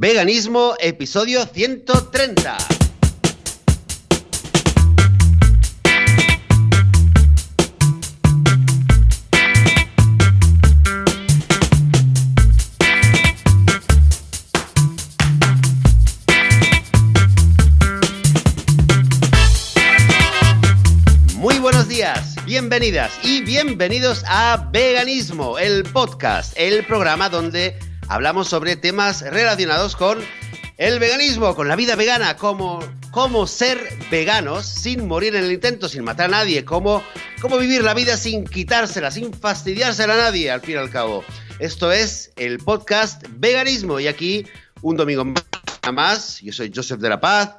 Veganismo, episodio 130. Muy buenos días, bienvenidas y bienvenidos a Veganismo, el podcast, el programa donde hablamos sobre temas relacionados con el veganismo, con la vida vegana, cómo, ser veganos sin morir en el intento, sin matar a nadie, cómo, cómo vivir la vida sin quitársela, sin fastidiársela a nadie, al fin y al cabo. Esto es el podcast Veganismo y aquí un domingo más, yo soy Joseph de la Paz,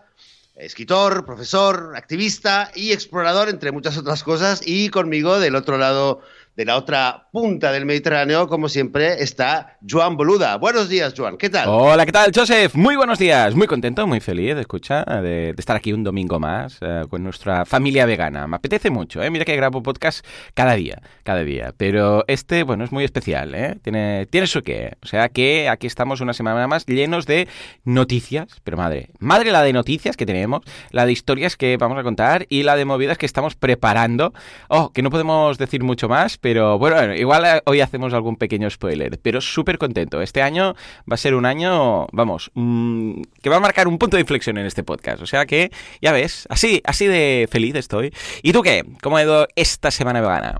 escritor, profesor, activista y explorador, entre muchas otras cosas, y conmigo del otro lado de la otra punta del Mediterráneo, como siempre, está Joan Boluda. Buenos días, Joan. ¿Qué tal? Hola, ¿qué tal, Joseph? Muy buenos días. Muy contento, muy feliz de escuchar, de, estar aquí un domingo más eh, con nuestra familia vegana. Me apetece mucho, ¿eh? Mira que grabo podcast cada día, cada día. Pero este, bueno, es muy especial, ¿eh? Tiene, tiene su qué. O sea que aquí estamos una semana más llenos de noticias. Pero madre, madre la de noticias que tenemos, la de historias que vamos a contar y la de movidas que estamos preparando. Oh, que no podemos decir mucho más, pero bueno, igual eh, hoy hacemos algún pequeño spoiler, pero súper contento. Este año va a ser un año, vamos, mmm, que va a marcar un punto de inflexión en este podcast. O sea que, ya ves, así, así de feliz estoy. ¿Y tú qué? ¿Cómo ha ido esta semana vegana?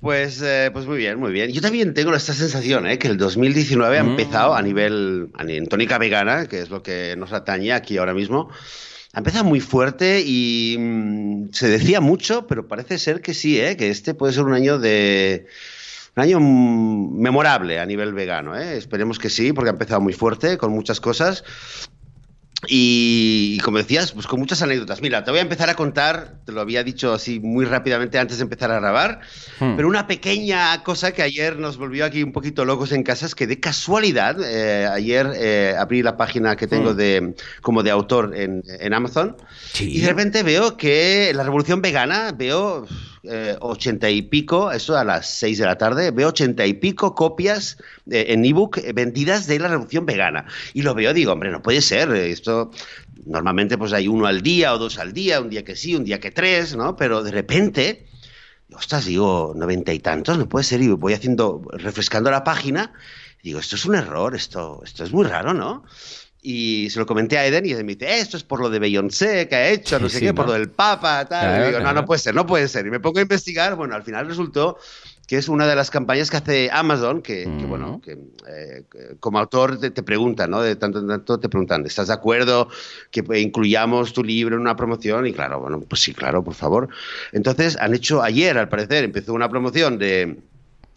Pues, eh, pues muy bien, muy bien. Yo también tengo esta sensación, ¿eh? que el 2019 ha Mm. empezado a nivel, en tónica vegana, que es lo que nos atañe aquí ahora mismo, ha empezado muy fuerte y mm, se decía mucho, pero parece ser que sí, ¿eh? que este puede ser un año de... Un año memorable a nivel vegano, ¿eh? esperemos que sí, porque ha empezado muy fuerte, con muchas cosas. Y, como decías, pues con muchas anécdotas. Mira, te voy a empezar a contar, te lo había dicho así muy rápidamente antes de empezar a grabar, Hmm. pero una pequeña cosa que ayer nos volvió aquí un poquito locos en casa es que de casualidad, eh, ayer eh, abrí la página que tengo Mm. de, como de autor en, en Amazon Sí. y de repente veo que la revolución vegana, veo eh, ochenta y pico, eso a las seis de la tarde, veo ochenta y pico copias eh, en ebook eh, vendidas de la revolución vegana. Y lo veo, digo, hombre, no puede ser, eh, esto normalmente pues hay uno al día o dos al día, un día que sí, un día que tres, ¿no? Pero de repente, ostras, digo, noventa y tantos, no puede ser, y voy haciendo, refrescando la página, digo, esto es un error, esto, esto es muy raro, ¿no? Y se lo comenté a Eden y Eden me dice, "Eh, esto es por lo de Beyoncé que ha hecho, no Sí, sé sí, qué, ¿no? por lo del Papa, tal. Claro, y digo, no, claro. no puede ser, no puede ser. Y me pongo a investigar, bueno, al final resultó que es una de las campañas que hace Amazon, que, que, Mm. bueno, que eh, que como autor te, te preguntan, ¿no? De tanto en tanto te preguntan, ¿estás de acuerdo que incluyamos tu libro en una promoción? Y claro, bueno, pues sí, claro, por favor. Entonces han hecho ayer, al parecer, empezó una promoción de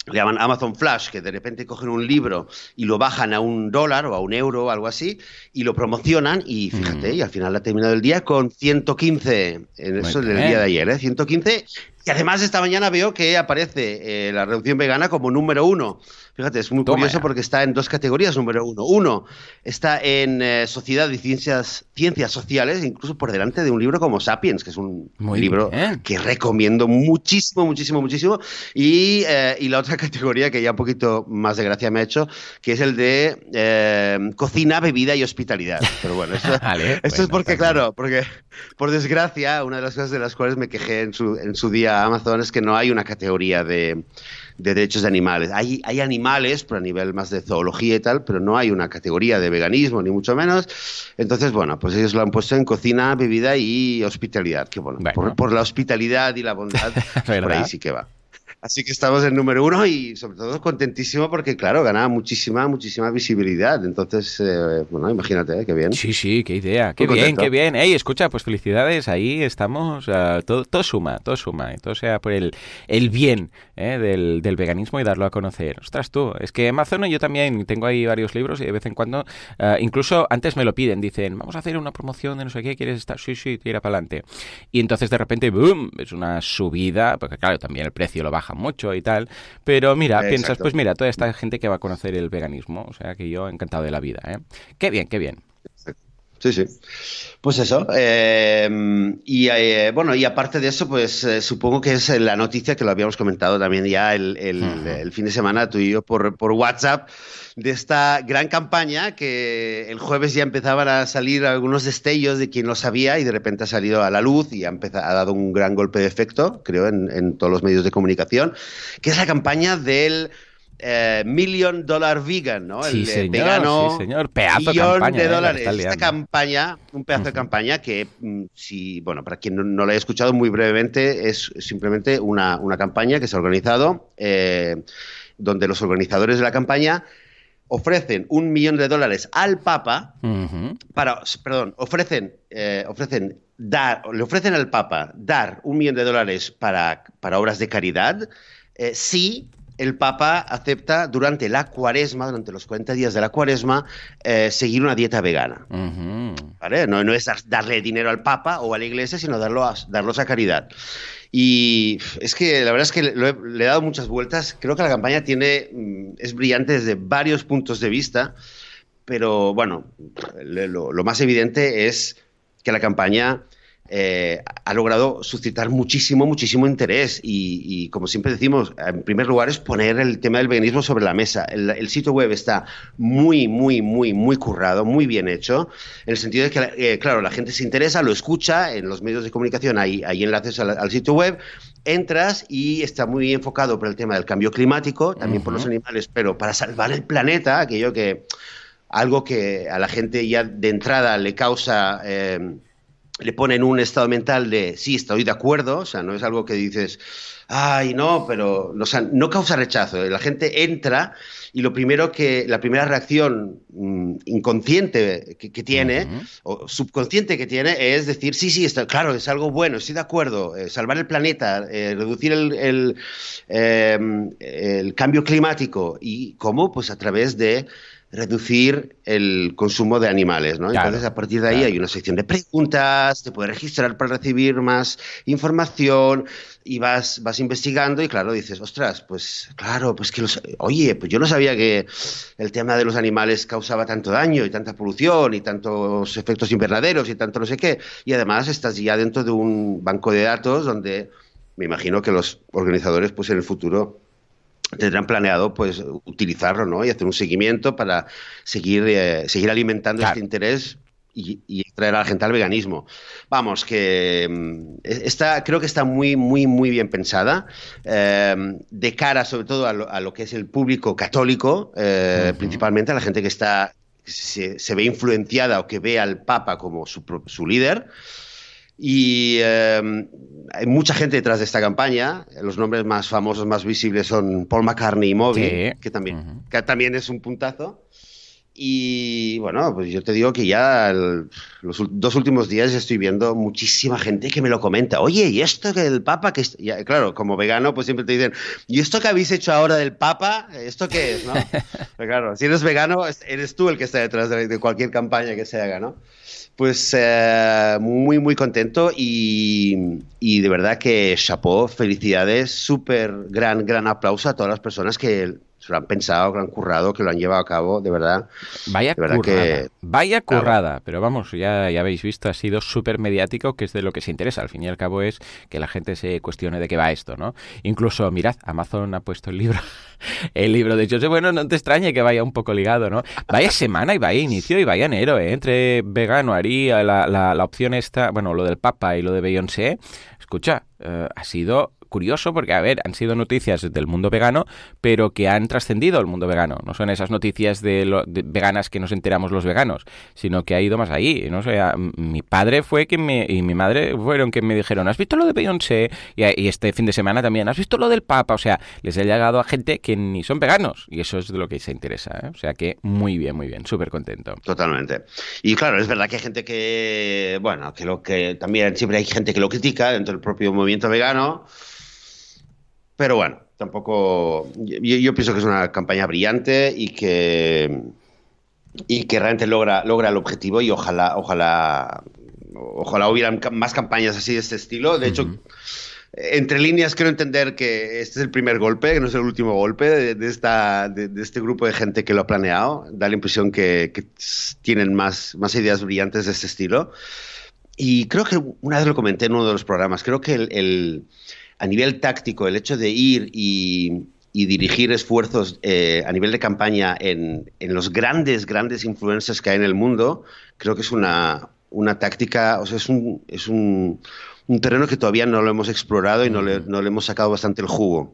le llaman Amazon Flash, que de repente cogen un libro y lo bajan a un dólar o a un euro o algo así, y lo promocionan, y fíjate, Mm. y al final ha terminado el día con 115, en eso del día de ayer, ¿eh? 115, y además esta mañana veo que aparece eh, la reducción vegana como número uno. Fíjate, es muy Toma curioso ya. porque está en dos categorías, número uno. Uno, está en eh, Sociedad y Ciencias, Ciencias Sociales, incluso por delante de un libro como Sapiens, que es un Muy libro bien. que recomiendo muchísimo, muchísimo, muchísimo. Y, eh, y la otra categoría que ya un poquito más de gracia me ha hecho, que es el de eh, cocina, bebida y hospitalidad. Pero bueno, eso, Vale, esto es bueno, porque, está bien. claro, porque por desgracia, una de las cosas de las cuales me quejé en su, en su día a Amazon es que no hay una categoría de, de derechos de animales. Hay, hay animales, pero a nivel más de zoología y tal, pero no hay una categoría de veganismo, ni mucho menos. Entonces, bueno, pues ellos lo han puesto en cocina, bebida y hospitalidad. Que bueno, Bueno. Por, por la hospitalidad y la bondad, por ahí sí que va. Así que estamos en número uno y sobre todo contentísimo porque, claro, ganaba muchísima, muchísima visibilidad. Entonces, eh, bueno, imagínate, ¿eh? qué bien. Sí, sí, qué idea, qué Muy bien, contento. qué bien. Ey, escucha, pues felicidades, ahí estamos, ah, todo, todo suma, todo suma, y todo sea por el, el bien eh, del, del veganismo y darlo a conocer. Ostras, tú, es que Amazon yo también tengo ahí varios libros y de vez en cuando, ah, incluso antes me lo piden, dicen, vamos a hacer una promoción de no sé qué, ¿quieres estar? Sí, sí, tira para adelante. Y entonces de repente, boom, es una subida, porque claro, también el precio lo baja mucho y tal, pero mira, Exacto. piensas, pues mira, toda esta gente que va a conocer el veganismo, o sea que yo encantado de la vida, ¿eh? Qué bien, qué bien. Sí, sí. Pues eso. Eh, y eh, bueno, y aparte de eso, pues eh, supongo que es la noticia que lo habíamos comentado también ya el, el, fin de semana tú y yo por, por, WhatsApp de esta gran campaña que el jueves ya empezaban a salir algunos destellos de quien lo sabía y de repente ha salido a la luz y ha, empezado, ha dado un gran golpe de efecto, creo, en, en todos los medios de comunicación, que es la campaña del eh, Million Dollar Vegan, ¿no? El sí, vegano. Sí, señor. Pedazo de campaña. de eh, dólares. Esta campaña, un pedazo de campaña que, mm, si, bueno, para quien no, lo haya escuchado muy brevemente, es simplemente una, campaña que se ha organizado eh, donde los organizadores de la campaña ofrecen un millón de dólares al Papa para, perdón, ofrecen, ofrecen dar, le ofrecen al Papa dar un millón de dólares para, para obras de caridad si el Papa acepta durante la cuaresma, durante los 40 días de la cuaresma, eh, seguir una dieta vegana. ¿Vale? No, es darle dinero al Papa o a la Iglesia, sino darlo a, darlos a caridad. Y es que la verdad es que le he dado muchas vueltas. Creo que la campaña tiene, mm, es brillante desde varios puntos de vista, pero bueno, lo más evidente es que la campaña eh, ha logrado suscitar muchísimo, muchísimo interés y, como siempre decimos, en primer lugar es poner el tema del veganismo sobre la mesa. El, sitio web está muy, muy, muy, muy currado, muy bien hecho, en el sentido de que, eh, claro, la gente se interesa, lo escucha, en los medios de comunicación hay, hay enlaces al, sitio web, entras y está muy enfocado por el tema del cambio climático, también por los animales, pero para salvar el planeta, aquello que algo que a la gente ya de entrada le causa... Eh, le ponen un estado mental de sí, estoy de acuerdo, o sea, no es algo que dices, ay, no, pero o sea, no causa rechazo. La gente entra y lo primero que, la primera reacción mm, inconsciente que, tiene, o subconsciente que tiene, es decir, sí, sí, está, claro, es algo bueno, estoy de acuerdo, eh, salvar el planeta, eh, reducir el, em, el cambio climático. ¿Y cómo? Pues a través de reducir el consumo de animales, ¿no? Entonces, a partir de ahí hay una sección de preguntas, te puedes registrar para recibir más información y vas, vas investigando y, claro, dices, ostras, pues claro, pues que los... Oye, pues yo no sabía que el tema de los animales causaba tanto daño y tanta polución y tantos efectos invernaderos y tanto no sé qué. Y además estás ya dentro de un banco de datos donde me imagino que los organizadores, pues en el futuro tendrán planeado pues utilizarlo ¿no? y hacer un seguimiento para seguir, eh, seguir alimentando este interés y, y, traer a la gente al veganismo. Vamos, que mm, está, creo que está muy, muy, muy bien pensada, eh, de cara sobre todo a lo, que es el público católico, eh, principalmente a la gente que está se, se, ve influenciada o que ve al Papa como su, su líder. Y em, hay mucha gente detrás de esta campaña. Los nombres más famosos, más visibles son Paul McCartney y Moby, que, también, que también es un puntazo. Y bueno, pues yo te digo que ya los dos últimos días estoy viendo muchísima gente que me lo comenta. Oye, ¿y esto que el Papa? que Claro, como vegano, pues siempre te dicen, ¿y esto que habéis hecho ahora del Papa? ¿Esto qué es? ¿no? claro, si eres vegano, eres tú el que está detrás de cualquier campaña que se haga, ¿no? Pues eh, muy, muy contento y, y, de verdad que chapó, felicidades, súper gran, gran aplauso a todas las personas que se lo han pensado, que lo han currado, que lo han llevado a cabo, de verdad. Vaya currada. Vaya currada. Pero vamos, ya, ya habéis visto, ha sido súper mediático, que es de lo que se interesa. Al fin y al cabo es que la gente se cuestione de qué va esto, ¿no? Incluso, mirad, Amazon ha puesto el libro, el libro de José. Bueno, no te extrañe que vaya un poco ligado, ¿no? Vaya semana y vaya inicio y vaya enero, ¿eh? Entre vegano, haría la, la, la opción esta, bueno, lo del Papa y lo de Beyoncé. Escucha, eh, ha sido curioso porque, a ver, han sido noticias del mundo vegano, pero que han trascendido el mundo vegano. No son esas noticias de, veganas que nos enteramos los veganos, sino que ha ido más ahí. ¿no? mi padre fue quien me, y mi madre fueron quien me dijeron, ¿has visto lo de Beyoncé? Y, y, este fin de semana también, ¿has visto lo del Papa? O sea, les ha llegado a gente que ni son veganos. Y eso es de lo que se interesa. ¿eh? O sea que muy bien, muy bien, súper contento. Totalmente. Y claro, es verdad que hay gente que, bueno, que lo que también siempre hay gente que lo critica dentro del propio movimiento vegano. Pero bueno, tampoco. Yo, pienso que es una campaña brillante y que. Y que realmente logra, logra el objetivo y ojalá, ojalá, ojalá hubieran más campañas así de este estilo. De hecho, entre líneas quiero entender que este es el primer golpe, que no es el último golpe de, esta, de, este grupo de gente que lo ha planeado. Da la impresión que, tienen más, más ideas brillantes de este estilo. Y creo que una vez lo comenté en uno de los programas, creo que el, a nivel táctico, el hecho de ir y, dirigir esfuerzos eh, a nivel de campaña en, en, los grandes, grandes influencers que hay en el mundo, creo que es una, una táctica, o sea, es un, es un, un terreno que todavía no lo hemos explorado y no le, no le hemos sacado bastante el jugo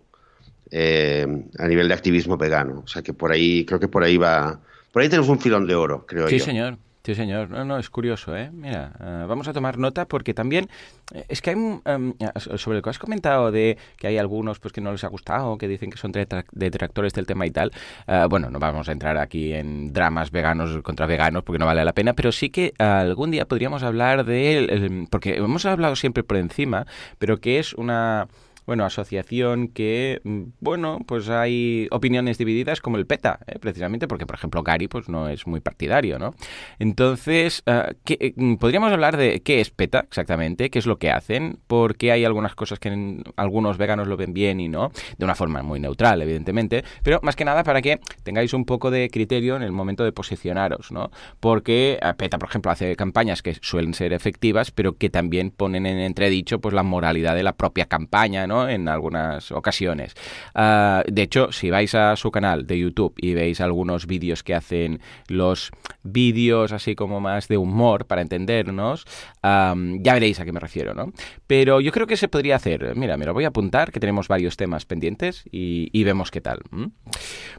eh, a nivel de activismo vegano. O sea que por ahí, creo que por ahí va, por ahí tenemos un filón de oro, creo yo. Sí, señor. Sí, señor. No, no, es curioso, ¿eh? Mira, eh, vamos a tomar nota porque también eh, es que hay, em, sobre lo que has comentado de que hay algunos pues que no les ha gustado, que dicen que son detractores del tema y tal. Eh, bueno, no vamos a entrar aquí en dramas veganos contra veganos porque no vale la pena, pero sí que algún día podríamos hablar de, porque hemos hablado siempre por encima, pero que es una bueno, asociación que, mm, bueno, pues hay opiniones divididas como el PETA, ¿eh? precisamente porque, por ejemplo, Gary pues no es muy partidario, ¿no? Entonces, uh, podríamos hablar de qué es PETA exactamente, qué es lo que hacen, porque hay algunas cosas que algunos veganos lo ven bien y no, de una forma muy neutral, evidentemente, pero más que nada para que tengáis un poco de criterio en el momento de posicionaros, ¿no? Porque eh, PETA, por ejemplo, hace campañas que suelen ser efectivas, pero que también ponen en entredicho pues la moralidad de la propia campaña, ¿no? En algunas ocasiones. Ah, de hecho, si vais a su canal de YouTube y veis algunos vídeos que hacen los vídeos así como más de humor para entendernos, ya veréis a qué me refiero, ¿no? Pero yo creo que se podría hacer. Mira, me lo voy a apuntar, que tenemos varios temas pendientes y, vemos qué tal.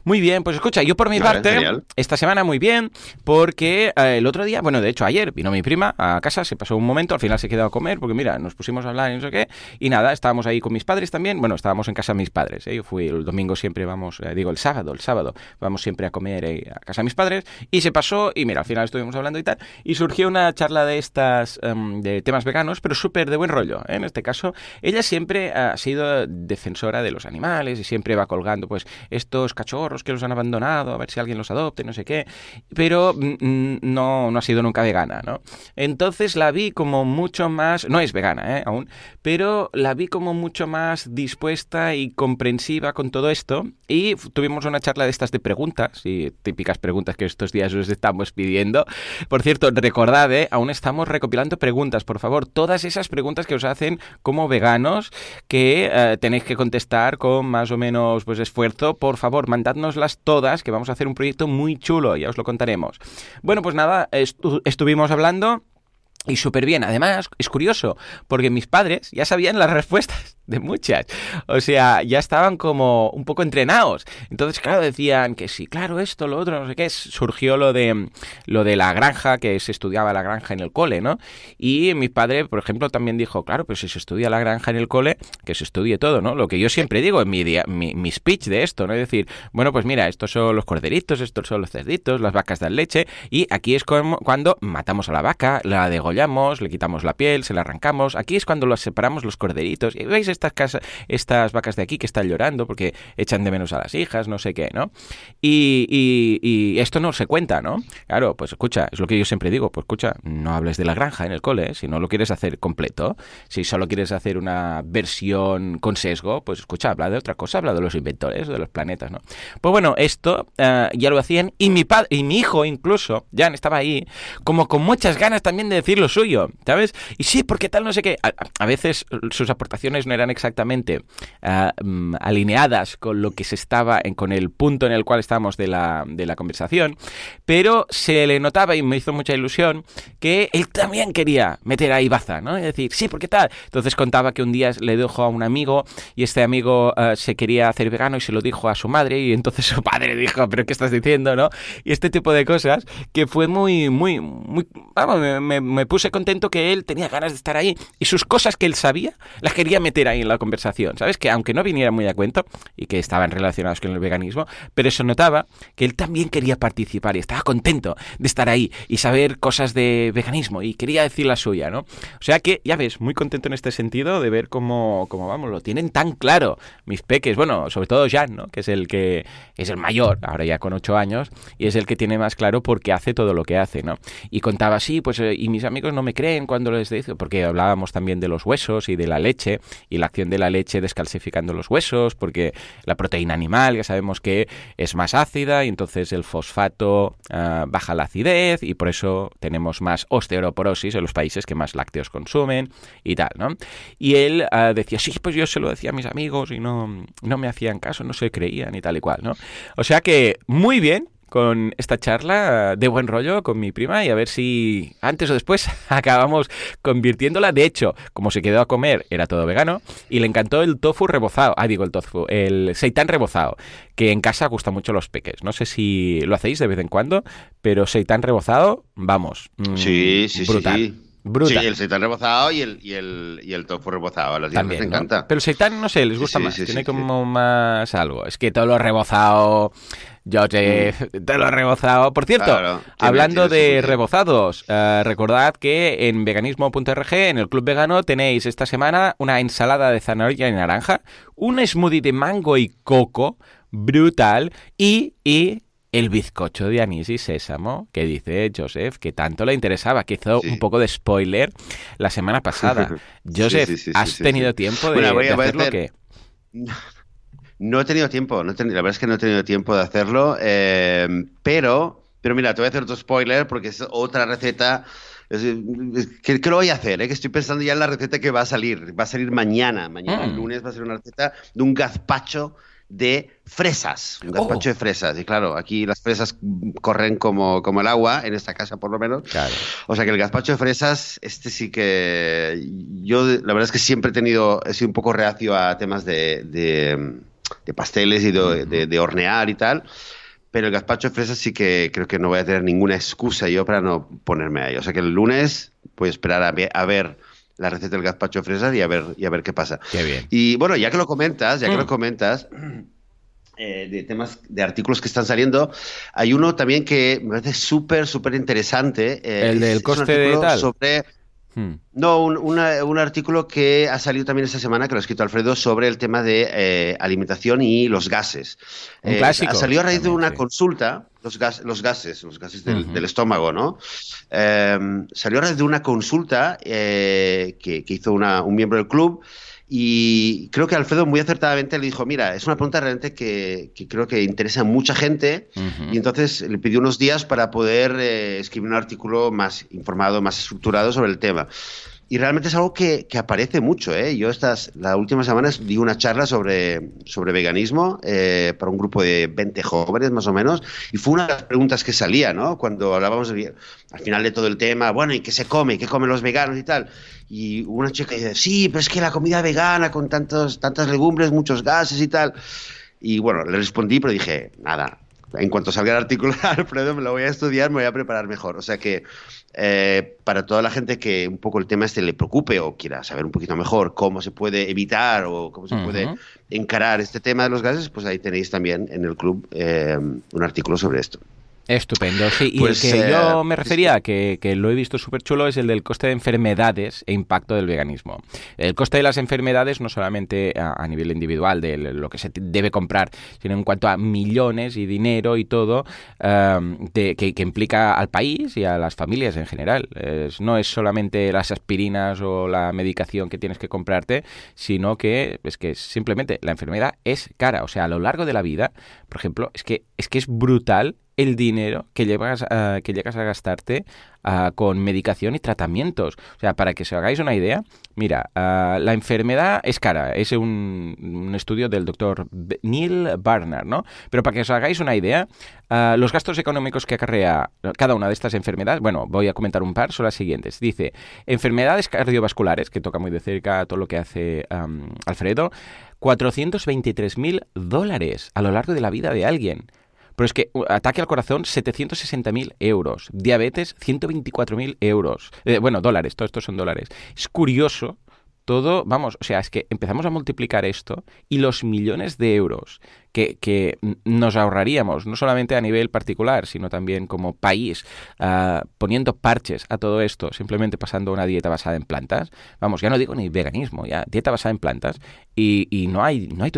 Muy bien, pues escucha, yo por mi parte, esta semana muy bien, porque eh, el otro día, bueno, de hecho ayer vino mi prima a casa, se pasó un momento, al final se quedó a comer, porque mira, nos pusimos a hablar y no sé qué, y nada, estábamos ahí con mis padres también. Bueno, estábamos en casa de mis padres. ¿eh? Yo fui el domingo siempre, vamos, eh, digo el sábado, el sábado, vamos siempre a comer eh, a casa de mis padres. Y se pasó, y mira, al final estuvimos hablando y tal. Y surgió una charla de estas, em, de temas veganos, pero súper de buen rollo. En este caso, ella siempre ha sido defensora de los animales y siempre va colgando, pues, estos cachorros que los han abandonado, a ver si alguien los adopte, no sé qué. Pero mm, mm, no, no ha sido nunca vegana, ¿no? Entonces la vi como mucho más, no es vegana, ¿eh? Aún, pero la vi como mucho más dispuesta y comprensiva con todo esto y tuvimos una charla de estas de preguntas y típicas preguntas que estos días os estamos pidiendo. Por cierto, recordad, ¿eh? aún estamos recopilando preguntas, por favor, todas esas preguntas que os hacen como veganos que eh, tenéis que contestar con más o menos pues esfuerzo, por favor, mandádnoslas todas que vamos a hacer un proyecto muy chulo, ya os lo contaremos. Bueno, pues nada, estuvimos hablando y súper bien. Además, es curioso, porque mis padres ya sabían las respuestas de muchas. O sea, ya estaban como un poco entrenados. Entonces, claro, decían que sí, claro, esto, lo otro, no sé qué. Surgió lo de lo de la granja, que se estudiaba la granja en el cole, ¿no? Y mi padre, por ejemplo, también dijo, claro, pero si se estudia la granja en el cole, que se estudie todo, ¿no? Lo que yo siempre digo en mi, mi, speech de esto, ¿no? Es decir, bueno, pues mira, estos son los corderitos, estos son los cerditos, las vacas dan leche, y aquí es como, cuando matamos a la vaca, la degollamos, le quitamos la piel, se la arrancamos. Aquí es cuando los separamos los corderitos. Y veis estas casas, estas vacas de aquí que están llorando porque echan de menos a las hijas, no sé qué, ¿no? Y, esto no se cuenta, ¿no? Claro, pues escucha, es lo que yo siempre digo, pues escucha, no hables de la granja en el cole, si no lo quieres hacer completo, si solo quieres hacer una versión con sesgo, pues escucha, habla de otra cosa, habla de los inventores, de los planetas, ¿no? Pues bueno, esto eh, ya lo hacían y mi padre y mi hijo incluso, Jan, estaba ahí, como con muchas ganas también de decir lo suyo, ¿sabes? Y sí, porque tal, no sé qué. a veces sus aportaciones no eran exactamente ah, mm, alineadas con lo que se estaba, en, con el punto en el cual estábamos de la, de la conversación, pero se le notaba y me hizo mucha ilusión que él también quería meter ahí baza, ¿no? Es decir, sí, porque tal. Entonces contaba que un día le dejó a un amigo y este amigo ah, se quería hacer vegano y se lo dijo a su madre y entonces su padre dijo, pero ¿qué estás diciendo, no? Y este tipo de cosas que fue muy, muy, muy, vamos, me, me puse contento que él tenía ganas de estar ahí y sus cosas que él sabía las quería meter ahí en la conversación, ¿sabes? Que aunque no viniera muy a cuento y que estaban relacionados con el veganismo, pero eso notaba que él también quería participar y estaba contento de estar ahí y saber cosas de veganismo y quería decir la suya, ¿no? O sea que, ya ves, muy contento en este sentido de ver cómo, cómo vamos, lo tienen tan claro mis peques, bueno, sobre todo Jan, ¿no? Que es el que es el mayor, ahora ya con ocho años, y es el que tiene más claro por qué hace todo lo que hace, ¿no? Y contaba así, pues, eh, y mis amigos no me creen cuando les digo, porque hablábamos también de los huesos y de la leche y la acción de la leche descalcificando los huesos, porque la proteína animal ya sabemos que es más ácida y entonces el fosfato ah, baja la acidez y por eso tenemos más osteoporosis en los países que más lácteos consumen y tal, ¿no? Y él ah, decía, sí, pues yo se lo decía a mis amigos y no, no me hacían caso, no se creían y tal y cual, ¿no? O sea que muy bien, con esta charla de buen rollo con mi prima y a ver si antes o después acabamos convirtiéndola. De hecho, como se quedó a comer, era todo vegano y le encantó el tofu rebozado. Ah, digo el tofu, el seitan rebozado, que en casa gusta mucho los peques. No sé si lo hacéis de vez en cuando, pero seitan rebozado, vamos. Mm, sí, sí, brutal. sí. Sí, el seitán rebozado y el, y el, y el tofu rebozado. A los También, les encanta. Pero el seitán, no sé, les gusta más. Tiene como más algo. Es que todo lo rebozado. Yo te, mm. te lo he rebozado. Por cierto, hablando de rebozados, eh, recordad que en veganismo.org, en el Club Vegano, tenéis esta semana una ensalada de zanahoria y naranja, un smoothie de mango y coco brutal y, y el bizcocho de anís y sésamo, que dice Joseph que tanto le interesaba, que hizo un poco de spoiler la semana pasada. Joseph, ¿has tenido tiempo de, hacerlo que No he tenido tiempo, no la verdad es que no he tenido tiempo de hacerlo, eh, pero, pero mira, te voy a hacer otro spoiler porque es otra receta ¿Qué, lo voy a hacer? Eh? Que estoy pensando ya en la receta que va a salir. Va a salir mañana. Mañana, el mm. lunes, va a ser una receta de un gazpacho de fresas, un gazpacho de fresas. Y claro, aquí las fresas corren como, como el agua, en esta casa por lo menos. O sea que el gazpacho de fresas, este sí que yo la verdad es que siempre he tenido, he sido un poco reacio a temas de, de, pasteles y de, hornear y tal. Pero el gazpacho de fresas sí que creo que no voy a tener ninguna excusa yo para no ponerme ahí. O sea que el lunes voy a esperar a a ver la receta del gazpacho de fresas y a ver, y a ver qué pasa. Qué bien. Y bueno, ya que lo comentas, ya que lo mm. comentas, eh, de temas, de artículos que están saliendo, hay uno también que me parece súper, súper interesante. Eh, el del coste de tal. Sobre Hmm. No, un, artículo que ha salido también esta semana, que lo ha escrito Alfredo, sobre el tema de eh, alimentación y los gases. Un eh, clásico. Salió a raíz de una consulta, los, los gases, los gases del, estómago, ¿no? Em, salió a raíz de una consulta eh, que, que, hizo un miembro del club y creo que Alfredo muy acertadamente le dijo, mira, es una pregunta realmente que, creo que interesa a mucha gente y entonces le pidió unos días para poder eh, escribir un artículo más informado, más estructurado sobre el tema y realmente es algo que, aparece mucho. ¿eh? Yo estas, las últimas semanas di una charla sobre, sobre veganismo eh, para un grupo de 20 jóvenes más o menos y fue una de las preguntas que salía ¿no? cuando hablábamos al final de todo el tema, bueno, ¿y qué se come? ¿Qué comen los veganos y tal? Y una chica dice, sí, pero es que la comida vegana con tantos, tantas legumbres, muchos gases y tal. Y bueno, le respondí, pero dije, nada, en cuanto salga el artículo, Alfredo, me lo voy a estudiar, me voy a preparar mejor. O sea que eh, para toda la gente que un poco el tema este le preocupe o quiera saber un poquito mejor cómo se puede evitar o cómo se puede encarar este tema de los gases, pues ahí tenéis también en el club eh, un artículo sobre esto. Estupendo, sí. Y el pues, que yo eh, me refería, que, que, lo he visto súper chulo, es el del coste de enfermedades e impacto del veganismo. El coste de las enfermedades no solamente a, nivel individual de lo que se debe comprar, sino en cuanto a millones y dinero y todo um, que, que, implica al país y a las familias en general. no es solamente las aspirinas o la medicación que tienes que comprarte, sino que es que simplemente la enfermedad es cara. O sea, a lo largo de la vida, por ejemplo, es que es, que es brutal el dinero que llegas, a, que llegas a gastarte ah, con medicación y tratamientos. O sea, para que os hagáis una idea, mira, ah, la enfermedad es cara, es un, estudio del doctor Neil Barnard, ¿no? Pero para que os hagáis una idea, ah, los gastos económicos que acarrea cada una de estas enfermedades, bueno, voy a comentar un par, son las siguientes. Dice, enfermedades cardiovasculares, que toca muy de cerca todo lo que hace Alfredo, 423.000 dólares a lo largo de la vida de alguien. Pero es que ataque al corazón, 760.000 euros. Diabetes, 124.000 euros. Eh, bueno, dólares, todo esto son dólares. Es curioso todo, vamos, o sea, es que empezamos a multiplicar esto y los millones de euros que, nos ahorraríamos, no solamente a nivel particular, sino también como país, ah, poniendo parches a todo esto, simplemente pasando una dieta basada en plantas. Vamos, ya no digo ni veganismo, ya dieta basada en plantas y, y no hay no hay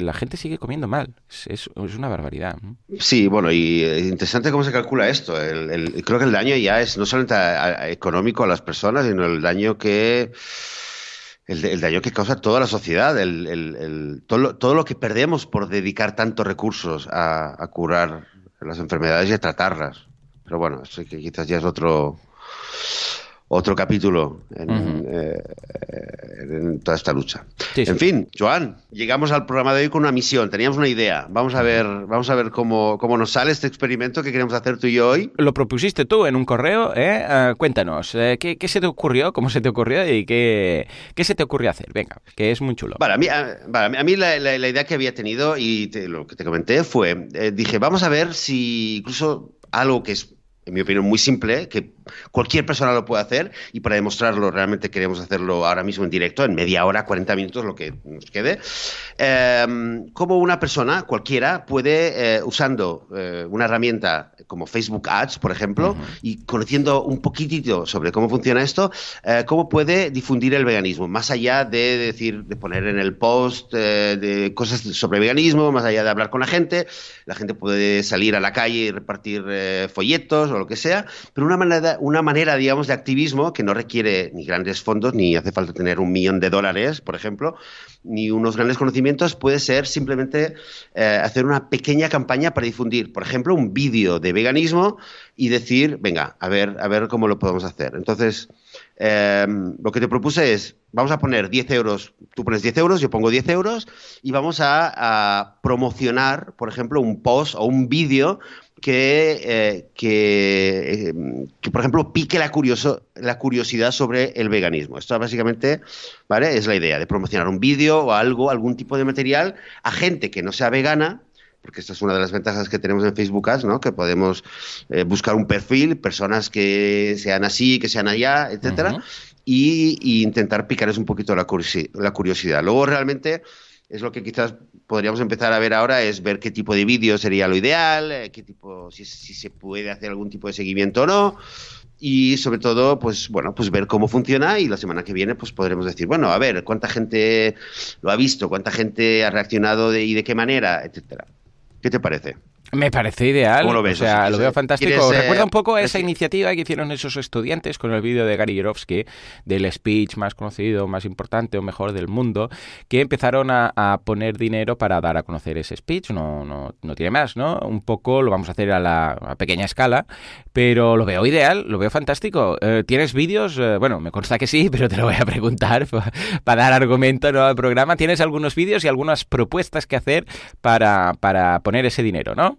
la gente sigue comiendo mal, es, es, una barbaridad. Sí, bueno, y eh, interesante cómo se calcula esto. creo que el daño ya es no solamente económico a las personas, sino el daño que el, daño que causa toda la sociedad, el, todo, lo, todo, lo, que perdemos por dedicar tantos recursos a, curar las enfermedades y a tratarlas. Pero bueno, eso que quizás ya es otro, otro capítulo en, eh, en toda esta lucha. en fin, Joan, llegamos al programa de hoy con una misión, teníamos una idea. Vamos a ver, vamos a ver cómo, cómo nos sale este experimento que queremos hacer tú y yo hoy. Lo propusiste tú en un correo, ¿eh? Ah, cuéntanos, eh, ¿qué, se te ocurrió? ¿Cómo se te ocurrió? ¿Y qué, qué se te ocurrió hacer? Venga, que es muy chulo. Vale, a mí, a, mí la, la, idea que había tenido y lo que te comenté fue, eh, dije, vamos a ver si incluso algo que es en mi opinión, muy simple, que cualquier persona lo puede hacer y para demostrarlo realmente queremos hacerlo ahora mismo en directo, en media hora, 40 minutos, lo que nos quede. Eh, como una persona, cualquiera, puede, eh, usando eh, una herramienta como Facebook Ads, por ejemplo, y conociendo un poquitito sobre cómo funciona esto, cómo puede difundir el veganismo, más allá de decir, de poner en el post de cosas sobre veganismo, más allá de hablar con la gente, la gente puede salir a la calle y repartir folletos o lo que sea, pero una manera, una manera, digamos, de activismo que no requiere ni grandes fondos, ni hace falta tener un millón de dólares, por ejemplo, ni unos grandes conocimientos, puede ser simplemente eh, hacer una pequeña campaña para difundir, por ejemplo, un vídeo de veganismo y decir, venga, a ver, a ver cómo lo podemos hacer. Entonces, eh, lo que te propuse es, vamos a poner 10 euros, tú pones 10 euros, yo pongo 10 euros y vamos a, a promocionar, por ejemplo, un post o un vídeo que, eh, que, que, por ejemplo, pique la, curioso, la curiosidad sobre el veganismo. Esto básicamente ¿vale? es la idea de promocionar un vídeo o algo, algún tipo de material a gente que no sea vegana, porque esta es una de las ventajas que tenemos en Facebook Ads, ¿no? que podemos eh, buscar un perfil, personas que sean así, que sean allá, etcétera, y, y, intentar picarles un poquito la curiosidad. Luego realmente es lo que quizás podríamos empezar a ver ahora es ver qué tipo de vídeo sería lo ideal, eh, qué tipo, si, se puede hacer algún tipo de seguimiento o no. Y sobre todo, pues bueno, pues ver cómo funciona y la semana que viene pues podremos decir, bueno, a ver, cuánta gente lo ha visto, cuánta gente ha reaccionado y de qué manera, etcétera. ¿Qué te parece? Me parece ideal. Lo o sea, lo veo fantástico. Recuerda un poco esa iniciativa que hicieron esos estudiantes con el vídeo de Gary Yorovsky, del speech más conocido, más importante o mejor del mundo, que empezaron a, poner dinero para dar a conocer ese speech. No, no, no tiene más, ¿no? Un poco lo vamos a hacer a la pequeña escala, pero lo veo ideal, lo veo fantástico. Eh, ¿Tienes vídeos? Eh, bueno, me consta que sí, pero te lo voy a preguntar para dar argumento ¿no? al programa. ¿Tienes algunos vídeos y algunas propuestas que hacer para, para poner ese dinero, no?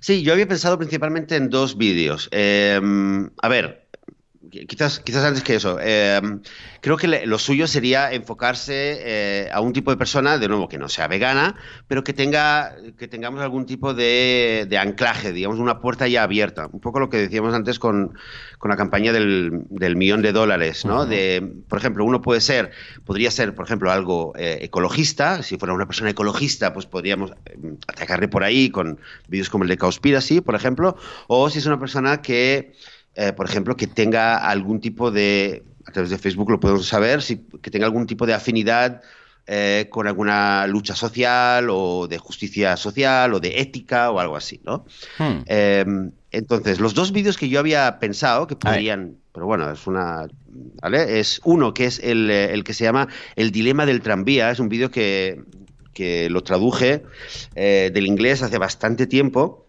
Sí, yo había pensado principalmente en dos vídeos. Em, a ver, quizás, quizás antes que eso, em, creo que lo suyo sería enfocarse eh, a un tipo de persona, de nuevo, que no sea vegana, pero que tenga que tengamos algún tipo de, anclaje, digamos, una puerta ya abierta. Un poco lo que decíamos antes con, la campaña del, millón de dólares, ¿no? De, por ejemplo, uno puede ser, podría ser, por ejemplo, algo eh, ecologista. Si fuera una persona ecologista, pues podríamos em, atacarle por ahí con vídeos como el de Conspiracy, por ejemplo. O si es una persona que eh, por ejemplo, que tenga algún tipo de, a través de Facebook lo podemos saber, si, que tenga algún tipo de afinidad eh, con alguna lucha social o de justicia social o de ética o algo así, ¿no? Hmm. Em, entonces, los dos vídeos que yo había pensado que podrían, pero bueno, es una, ¿vale? Es uno que es el, el que se llama El dilema del tranvía, es un vídeo que, que lo traduje eh, del inglés hace bastante tiempo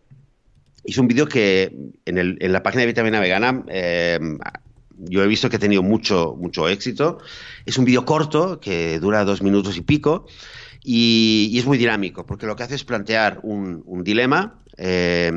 Hice un vídeo que en, el, en, la página de Vitamina Vegana eh, yo he visto que ha tenido mucho, mucho éxito. Es un vídeo corto que dura dos minutos y pico y, es muy dinámico porque lo que hace es plantear un, dilema eh,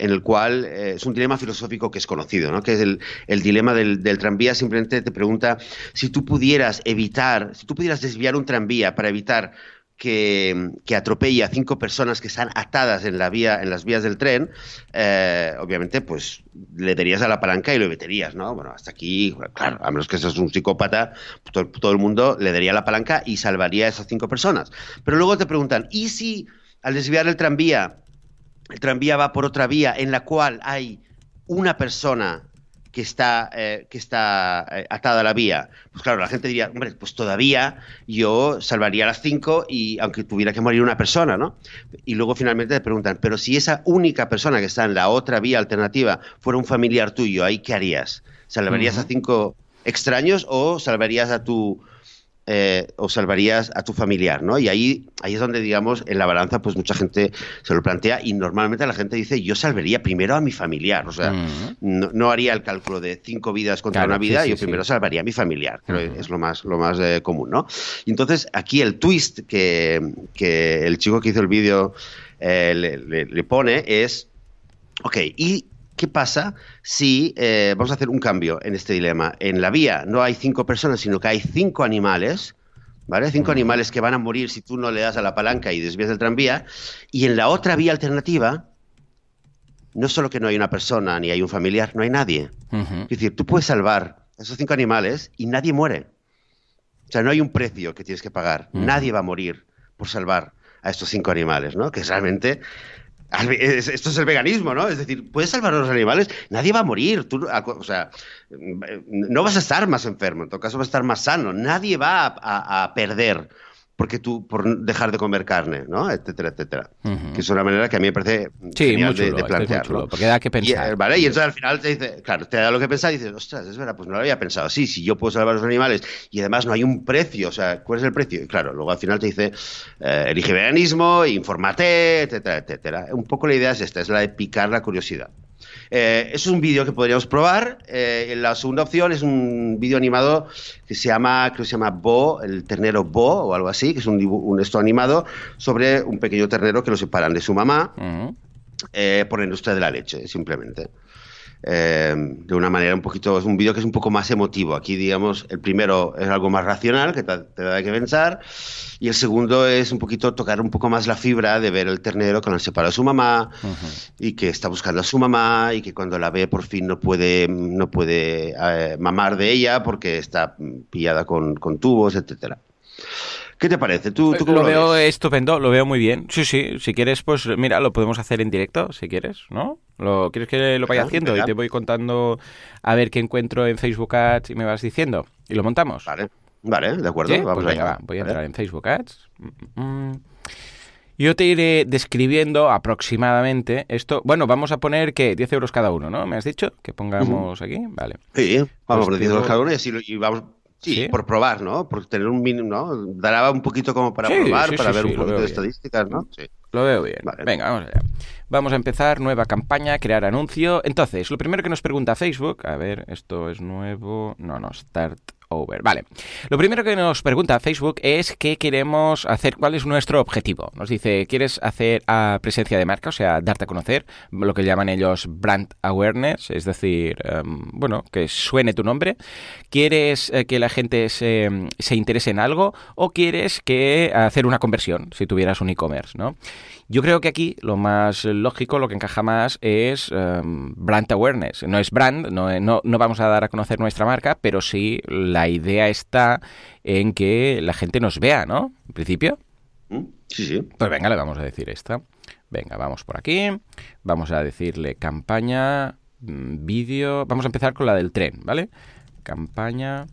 en el cual eh, es un dilema filosófico que es conocido, ¿no? que es el, dilema del, tranvía. Simplemente te pregunta si tú pudieras evitar, si tú pudieras desviar un tranvía para evitar que, que, atropella a cinco personas que están atadas en la vía, en las vías del tren, eh, obviamente, pues le darías a la palanca y lo meterías, ¿no? Bueno, hasta aquí, claro, a menos que seas un psicópata, todo, todo, el mundo le daría la palanca y salvaría a esas cinco personas. Pero luego te preguntan, ¿y si al desviar el tranvía, el tranvía va por otra vía en la cual hay una persona que está, eh, que está eh, atada a la vía. Pues claro, la gente diría, hombre, pues todavía yo salvaría a las cinco y aunque tuviera que morir una persona, ¿no? Y luego finalmente te preguntan, pero si esa única persona que está en la otra vía alternativa fuera un familiar tuyo, ¿ahí qué harías? ¿Salvarías a cinco extraños o salvarías a tu eh, o salvarías a tu familiar, ¿no? Y ahí, ahí es donde, digamos, en la balanza, pues mucha gente se lo plantea y normalmente la gente dice, yo salvaría primero a mi familiar, o sea, no, haría el cálculo de cinco vidas contra una vida, yo primero salvaría a mi familiar, creo que es lo más, lo más eh, común, ¿no? Y entonces, aquí el twist que, el chico que hizo el vídeo eh, le pone es, ok, y ¿Qué pasa si eh, vamos a hacer un cambio en este dilema? En la vía no hay cinco personas, sino que hay cinco animales, ¿vale? Cinco animales que van a morir si tú no le das a la palanca y desvías el tranvía. Y en la otra vía alternativa, no solo que no hay una persona ni hay un familiar, no hay nadie. Es decir, tú puedes salvar a esos cinco animales y nadie muere. O sea, no hay un precio que tienes que pagar. Nadie va a morir por salvar a estos cinco animales, ¿no? Que realmente esto es el veganismo, ¿no? Es decir, puedes salvar a los animales, nadie va a morir, tú, o sea, no vas a estar más enfermo, en todo caso vas a estar más sano, nadie va a perder porque tú por dejar de comer carne, ¿no? etcétera, etcétera. Que es una manera que a mí me parece sí, genial de, plantear. porque da que pensar. Y, ¿vale? y entonces al final te dice, claro, te da lo que pensar y dices, ostras, es verdad, pues no lo había pensado. Sí, si yo puedo salvar a los animales y además no hay un precio, o sea, ¿cuál es el precio? Y claro, luego al final te dice, eh, elige veganismo, infórmate, etcétera, etcétera. Un poco la idea es esta, es la de picar la curiosidad. Eh, es un vídeo que podríamos probar. Eh, la segunda opción es un vídeo animado que se llama, creo que se llama Bo, el ternero Bo o algo así, que es un, un esto animado sobre un pequeño ternero que lo separan de su mamá eh, por la industria de la leche, simplemente. Eh, de una manera un poquito, es un vídeo que es un poco más emotivo. Aquí, digamos, el primero es algo más racional, que te, da que pensar, y el segundo es un poquito tocar un poco más la fibra de ver el ternero con el separado de su mamá y que está buscando a su mamá y que cuando la ve por fin no puede, no puede eh, mamar de ella porque está pillada con, con tubos, etcétera. ¿Qué te parece? ¿Tú, tú lo, veo estupendo, lo veo muy bien. Sí, sí, si quieres, pues mira, lo podemos hacer en directo, si quieres, ¿no? ¿Lo, ¿Quieres que lo vaya haciendo? Y te voy contando a ver qué encuentro en Facebook Ads y me vas diciendo. ¿Y lo montamos? Vale, vale, de acuerdo. Vamos pues va, voy a entrar en Facebook Ads. Mm, mm. Yo te iré describiendo aproximadamente esto. Bueno, vamos a poner que 10 euros cada uno, ¿no? ¿Me has dicho? Que pongamos aquí. Vale. Sí, vamos a poner 10 euros cada uno y así y vamos Sí, por probar, ¿no? Por tener un mínimo, ¿no? Dará un poquito como para probar, para ver un poquito de estadísticas, ¿no? Sí. Lo veo bien. Venga, vamos allá. Vamos a empezar, nueva campaña, crear anuncio. Entonces, lo primero que nos pregunta Facebook, a ver, esto es nuevo, no, no, start Vale. Lo primero que nos pregunta Facebook es qué queremos hacer, cuál es nuestro objetivo. Nos dice, ¿quieres hacer a presencia de marca? O sea, darte a conocer, lo que llaman ellos brand awareness, es decir, em, bueno, que suene tu nombre. ¿Quieres eh, que la gente se, se, interese en algo o quieres que hacer una conversión si tuvieras un e-commerce, ¿no? Yo creo que aquí lo más lógico, lo que encaja más es em, brand awareness. No es brand, no, no, no, vamos a dar a conocer nuestra marca, pero sí la idea está en que la gente nos vea, ¿no? En principio. Mm, sí, sí. Pues venga, le vamos a decir esta. Venga, vamos por aquí. Vamos a decirle campaña, mm, vídeo. Vamos a empezar con la del tren, ¿vale? Campaña,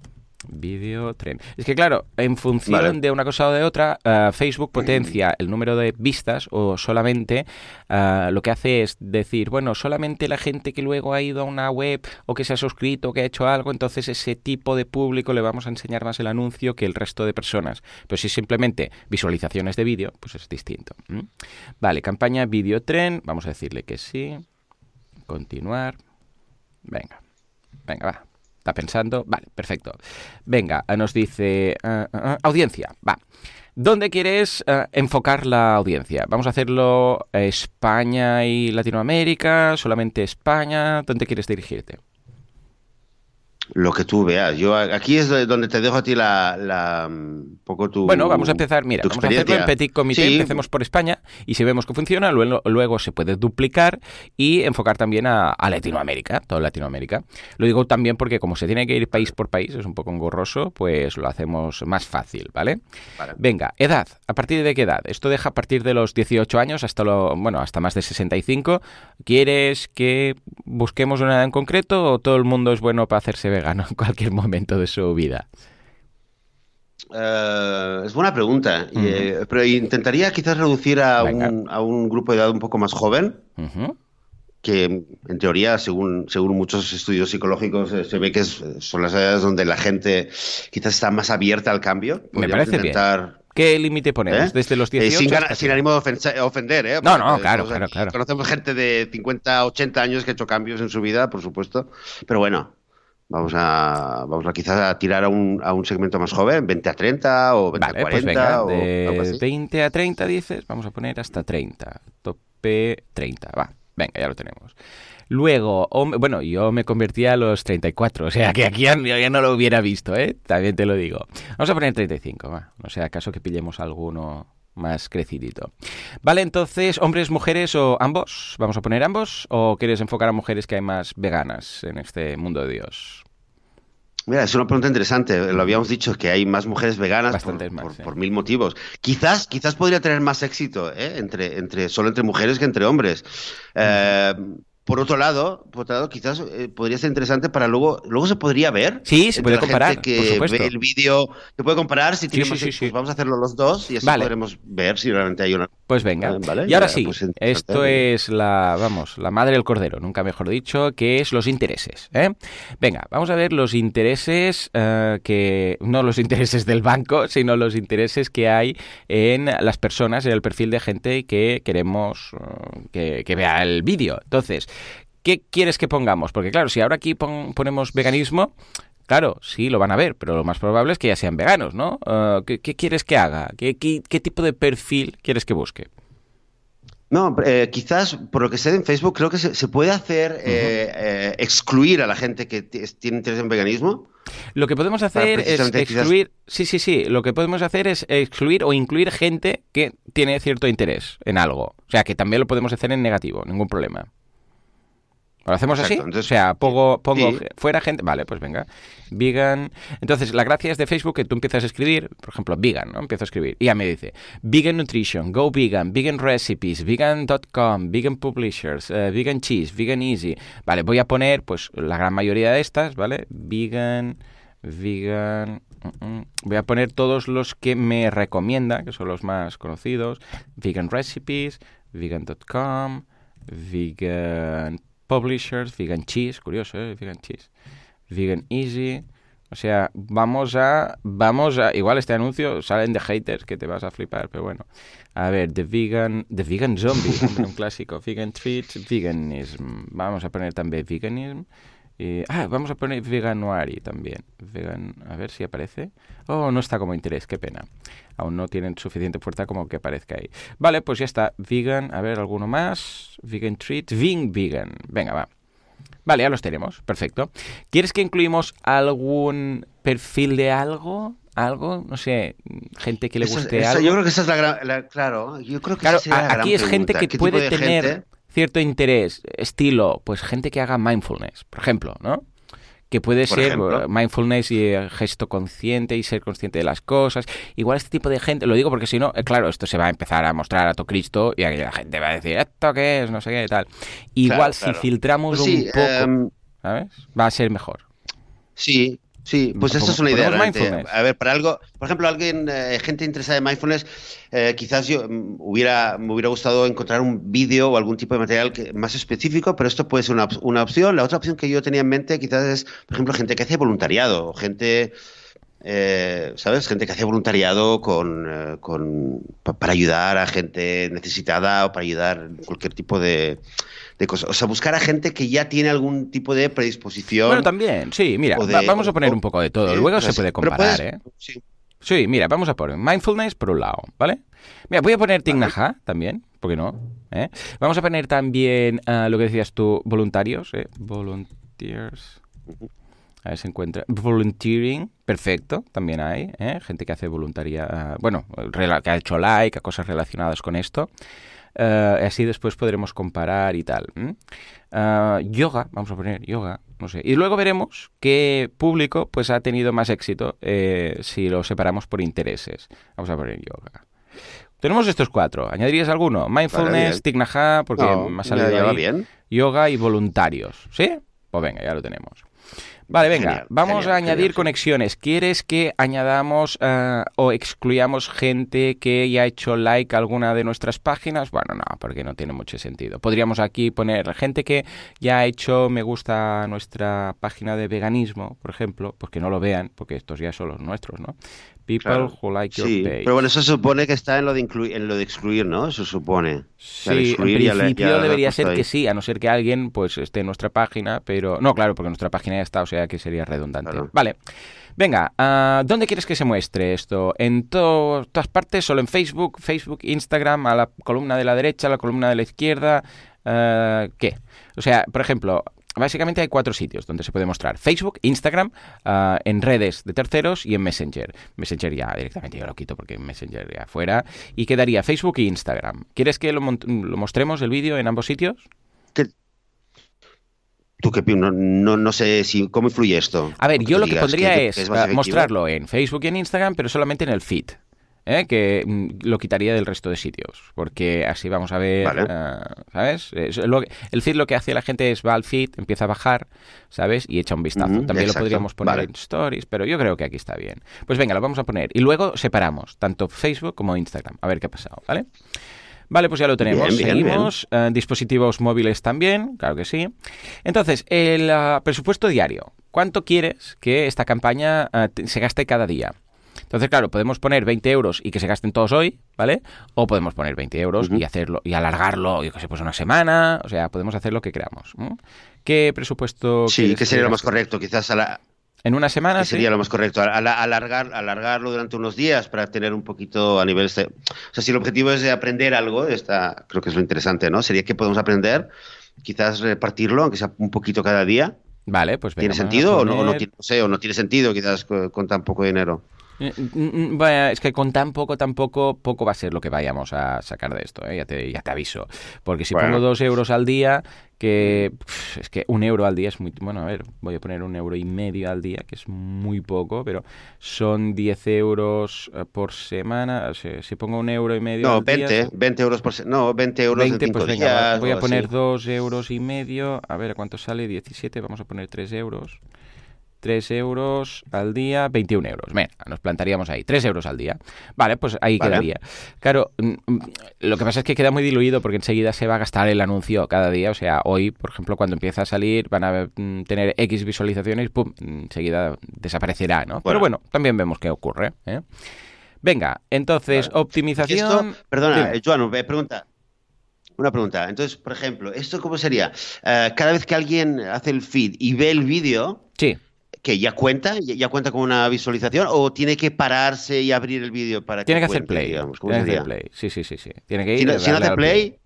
Vídeo, tren. Es que claro, en función de una cosa o de otra, eh, Facebook potencia el número de vistas o solamente eh, lo que hace es decir, bueno, solamente la gente que luego ha ido a una web o que se ha suscrito o que ha hecho algo, entonces ese tipo de público le vamos a enseñar más el anuncio que el resto de personas. Pero si simplemente visualizaciones de vídeo, pues es distinto. Vale, campaña vídeo tren, vamos a decirle que sí. Continuar. Venga, venga, va. Está pensando. Vale, perfecto. Venga, nos dice ah, ah, audiencia. Va. ¿Dónde quieres enfocar la audiencia? ¿Vamos a hacerlo España y Latinoamérica? ¿Solamente España? ¿Dónde quieres dirigirte? Lo que tú veas. Yo aquí es donde te dejo a ti la, un poco tu Bueno, vamos a empezar, mira, vamos a hacerlo en petit comité, empecemos por España y si vemos que funciona, luego, luego se puede duplicar y enfocar también a, Latinoamérica, toda Latinoamérica. Lo digo también porque como se tiene que ir país por país, es un poco engorroso, pues lo hacemos más fácil, ¿vale? Venga, edad, ¿a partir de qué edad? Esto deja a partir de los 18 años hasta lo, bueno, hasta más de 65. ¿Quieres que busquemos una edad en concreto o todo el mundo es bueno para hacerse vegano en cualquier momento de su vida? Eh, es buena pregunta, eh, pero intentaría quizás reducir a un, grupo de edad un poco más joven, que en teoría, según, según muchos estudios psicológicos, eh, se ve que son las edades donde la gente quizás está más abierta al cambio. Me parece intentar... bien. ¿Qué límite ponemos? ¿Desde los 18 sin, sin, ánimo de ofender, ¿eh? No, no, claro, claro, claro. Conocemos gente de 50, 80 años que ha hecho cambios en su vida, por supuesto. Pero bueno, Vamos a, vamos a quizás a tirar a un, a un segmento más joven, 20 a 30 o 20 a 40. Pues venga, de 20 a 30 dices, vamos a poner hasta 30. Tope 30, va. Venga, ya lo tenemos. Luego, bueno, yo me convertí a los 34, o sea que aquí ya, no lo hubiera visto, ¿eh? También te lo digo. Vamos a poner 35, va. No sea acaso que pillemos alguno más crecidito. Vale, entonces, hombres, mujeres o ambos, vamos a poner ambos, o quieres enfocar a mujeres que hay más veganas en este mundo de Dios? Mira, es una pregunta interesante. Lo habíamos dicho que hay más mujeres veganas por, mil motivos. Quizás, quizás podría tener más éxito ¿eh? entre, entre, solo entre mujeres que entre hombres. Eh, por otro lado, por otro lado quizás eh, podría ser interesante para luego, luego se podría ver. Sí, se puede comparar. que ve el vídeo, se puede comparar si tenemos, pues vamos a hacerlo los dos y así podremos ver si realmente hay una. Pues venga. Y ahora sí, pues esto es la, vamos, la madre del cordero, nunca mejor dicho, que es los intereses. ¿eh? Venga, vamos a ver los intereses eh, que, no los intereses del banco, sino los intereses que hay en las personas, en el perfil de gente que queremos que, que vea el vídeo. Entonces, ¿Qué quieres que pongamos? Porque claro, si ahora aquí ponemos veganismo, claro, sí lo van a ver, pero lo más probable es que ya sean veganos, ¿no? Uh, ¿qué, quieres que haga? ¿Qué, tipo de perfil quieres que busque? No, eh, quizás por lo que sé en Facebook creo que se, puede hacer eh, eh, excluir a la gente que tiene interés en veganismo. Lo que podemos hacer es excluir, sí, sí, sí, lo que podemos hacer es excluir o incluir gente que tiene cierto interés en algo. O sea, que también lo podemos hacer en negativo, ningún problema. ¿Lo hacemos así? o sea, pongo, pongo fuera gente. Vale, pues venga. Vegan. Entonces, la gracia es de Facebook que tú empiezas a escribir, por ejemplo, vegan, ¿no? Empiezo a escribir. Y ya me dice vegan nutrition, go vegan, vegan recipes, vegan.com, vegan publishers, eh, vegan cheese, vegan easy. Vale, voy a poner, pues, la gran mayoría de estas, ¿vale? Vegan, vegan. Mm, mm. Voy a poner todos los que me recomienda, que son los más conocidos. Vegan recipes, vegan.com, vegan Publishers, Vegan Cheese, curioso, ¿eh? Vegan Cheese. Vegan Easy. O sea, vamos a, vamos a, igual este anuncio salen de haters que te vas a flipar, pero bueno. A ver, The Vegan, The Vegan Zombie, un clásico. Vegan Treats, Veganism. Vamos a poner también Veganism ah, vamos a poner Veganuari también. Vegan, a ver si aparece. Oh, no está como interés, qué pena. Aún no tienen suficiente fuerza como que aparezca ahí. Vale, pues ya está. Vegan, a ver, alguno más. Vegan Treat, Ving Vegan. Venga, va. Vale, ya los tenemos. Perfecto. ¿Quieres que incluimos algún perfil de algo? algo, no sé, gente que le guste algo. Yo creo que esa es la gran, claro, yo creo que claro, aquí es gente que puede tener cierto interés, estilo, pues gente que haga mindfulness, por ejemplo, ¿no? Que puede ser eh, mindfulness y eh, gesto consciente y ser consciente de las cosas. Igual este tipo de gente, lo digo porque si no, eh, claro, esto se va a empezar a mostrar a todo Cristo y la gente va a decir, ¿esto qué es? No sé qué tal. Igual si filtramos pues un poco, em, ¿sabes? Va a ser mejor. Sí, Sí, pues esa es una idea. A ver, para algo, por ejemplo, alguien, eh, gente interesada en mindfulness, eh, quizás yo mm, hubiera, me hubiera gustado encontrar un vídeo o algún tipo de material que, más específico, pero esto puede ser una, una, opción. La otra opción que yo tenía en mente quizás es, por ejemplo, gente que hace voluntariado, gente, eh, ¿sabes? Gente que hace voluntariado con, con, para ayudar a gente necesitada o para ayudar en cualquier tipo de de cosas. O sea, buscar a gente que ya tiene algún tipo de predisposición. Bueno, también, sí, mira, vamos a poner un poco de todo. Luego se puede comparar, ¿eh? Sí. mira, vamos a poner mindfulness por un lado, ¿vale? Mira, voy a poner Tignaja también, ¿por qué no? ¿Eh? Vamos a poner también uh, lo que decías tú, voluntarios, ¿eh? Volunteers. A ver si encuentra. Volunteering, perfecto, también hay. ¿eh? Gente que hace voluntaria. Bueno, que ha hecho like a cosas relacionadas con esto. Uh, así después podremos comparar y tal. Uh, yoga, vamos a poner yoga, no sé. Y luego veremos qué público pues ha tenido más éxito eh, si lo separamos por intereses. Vamos a poner yoga. Tenemos estos cuatro. ¿Añadirías alguno? Mindfulness, Tignaja, porque no, me ha salido ahí. bien. Yoga y voluntarios. ¿Sí? Pues venga, ya lo tenemos. Vale, venga, Genial, vamos genial, a añadir genial, conexiones. ¿Quieres que añadamos eh, o excluyamos gente que ya ha hecho like a alguna de nuestras páginas? Bueno, no, porque no tiene mucho sentido. Podríamos aquí poner gente que ya ha hecho me gusta a nuestra página de veganismo, por ejemplo, pues que no lo vean, porque estos ya son los nuestros, ¿no? People Claro. who like your Sí, page. pero bueno, eso supone que está en lo de, incluir, en lo de excluir, ¿no? Eso supone. Sí, en excluir ya le- principio debería ser ahí. que sí, a no ser que alguien pues esté en nuestra página, pero no, claro, porque nuestra página ya está, o sea que sería redundante. Claro. Vale. Venga, ah, ¿dónde quieres que se muestre esto? ¿En to- todas partes? ¿Solo en Facebook? ¿Facebook, Instagram? ¿A la columna de la derecha, a la columna de la izquierda? Ah, ¿Qué? O sea, por ejemplo, básicamente hay cuatro sitios donde se puede mostrar. Facebook, Instagram, ah, en redes de terceros y en Messenger. Messenger ya directamente yo lo quito porque Messenger ya fuera. Y quedaría Facebook e Instagram. ¿Quieres que lo, lo mostremos el vídeo en ambos sitios? ¿Qué- ¿Tú qué no, no, no sé si cómo influye esto. A ver, yo lo que pondría que- es, que efectivo. mostrarlo en Facebook y en Instagram, pero solamente en el feed. ¿Eh? Que mm, lo quitaría del resto de sitios. Porque así vamos a ver, Vale. ah, ¿sabes? Es lo que- el feed lo que hace la gente es va al feed, empieza a bajar, ¿sabes? Y echa un vistazo. También exacto, lo podríamos poner vale. en stories, pero yo creo que aquí está bien. Pues venga, lo vamos a poner. Y luego separamos, tanto Facebook como Instagram. A ver qué ha pasado, ¿vale? Vale, pues ya lo tenemos. Bien, bien, Seguimos. Eh, dispositivos móviles también, claro que sí. Entonces, el ah, presupuesto diario. ¿Cuánto quieres que esta campaña ah, se gaste cada día? Entonces, claro, podemos poner 20 euros y que se gasten todos hoy, ¿vale? O podemos poner 20 euros y hacerlo y alargarlo, yo que sé, pues una semana. O sea, podemos hacer lo que queramos. ¿Qué presupuesto Sí, que sería lo más correcto. Quizás a la, En una semana, sí? sería lo más correcto. Al- al- alargar, alargarlo durante unos días para tener un poquito a nivel... este- O sea, si el objetivo es de aprender algo, esta, creo que es lo interesante, ¿no? Sería que podemos aprender, quizás repartirlo, aunque sea un poquito cada día. Vale, pues ¿Tiene sentido o no, tiene, no sé, o no tiene sentido quizás con, con tan poco dinero? Eh, mm, mm, es que con tan poco, tan poco, poco va a ser lo que vayamos a sacar de esto, ¿eh? ya, te, ya te aviso. Porque si Bueno. pongo dos euros al día, que es que un euro al día es muy... Bueno, a ver, voy a poner un euro y medio al día, que es muy poco, pero son 10 euros eh, por semana. O sea, si pongo un euro y medio No, al día... 20, 20 euros por... se- No, 20 euros 20, en 5 pues venga, días. va- voy a poner así. dos euros y medio. A ver, ¿a cuánto sale? 17, vamos a poner 3 euros. 3 euros al día, 21 euros. Venga, nos plantaríamos ahí. 3 euros al día. Vale, pues ahí Vale. quedaría. Claro, mm, mm, lo que pasa es que queda muy diluido porque enseguida se va a gastar el anuncio cada día. O sea, hoy, por ejemplo, cuando empieza a salir, van a mm, tener X visualizaciones pum, enseguida desaparecerá, ¿no? Pero Bueno. también vemos qué ocurre. ¿eh? Venga, entonces, Vale. optimización. Esto, perdona, Dime. eh, Joan, eh, pregunta. Una pregunta. Entonces, por ejemplo, ¿esto cómo sería? Eh, cada vez que alguien hace el feed y ve el vídeo, Sí. Que ya cuenta, ya, cuenta con una visualización, o tiene que pararse y abrir el vídeo para que Tiene que hacer cuente, play. digamos? ¿Cómo Tiene que hacer play. Sí, sí, sí, sí. Tiene que ir Si no, si hace play,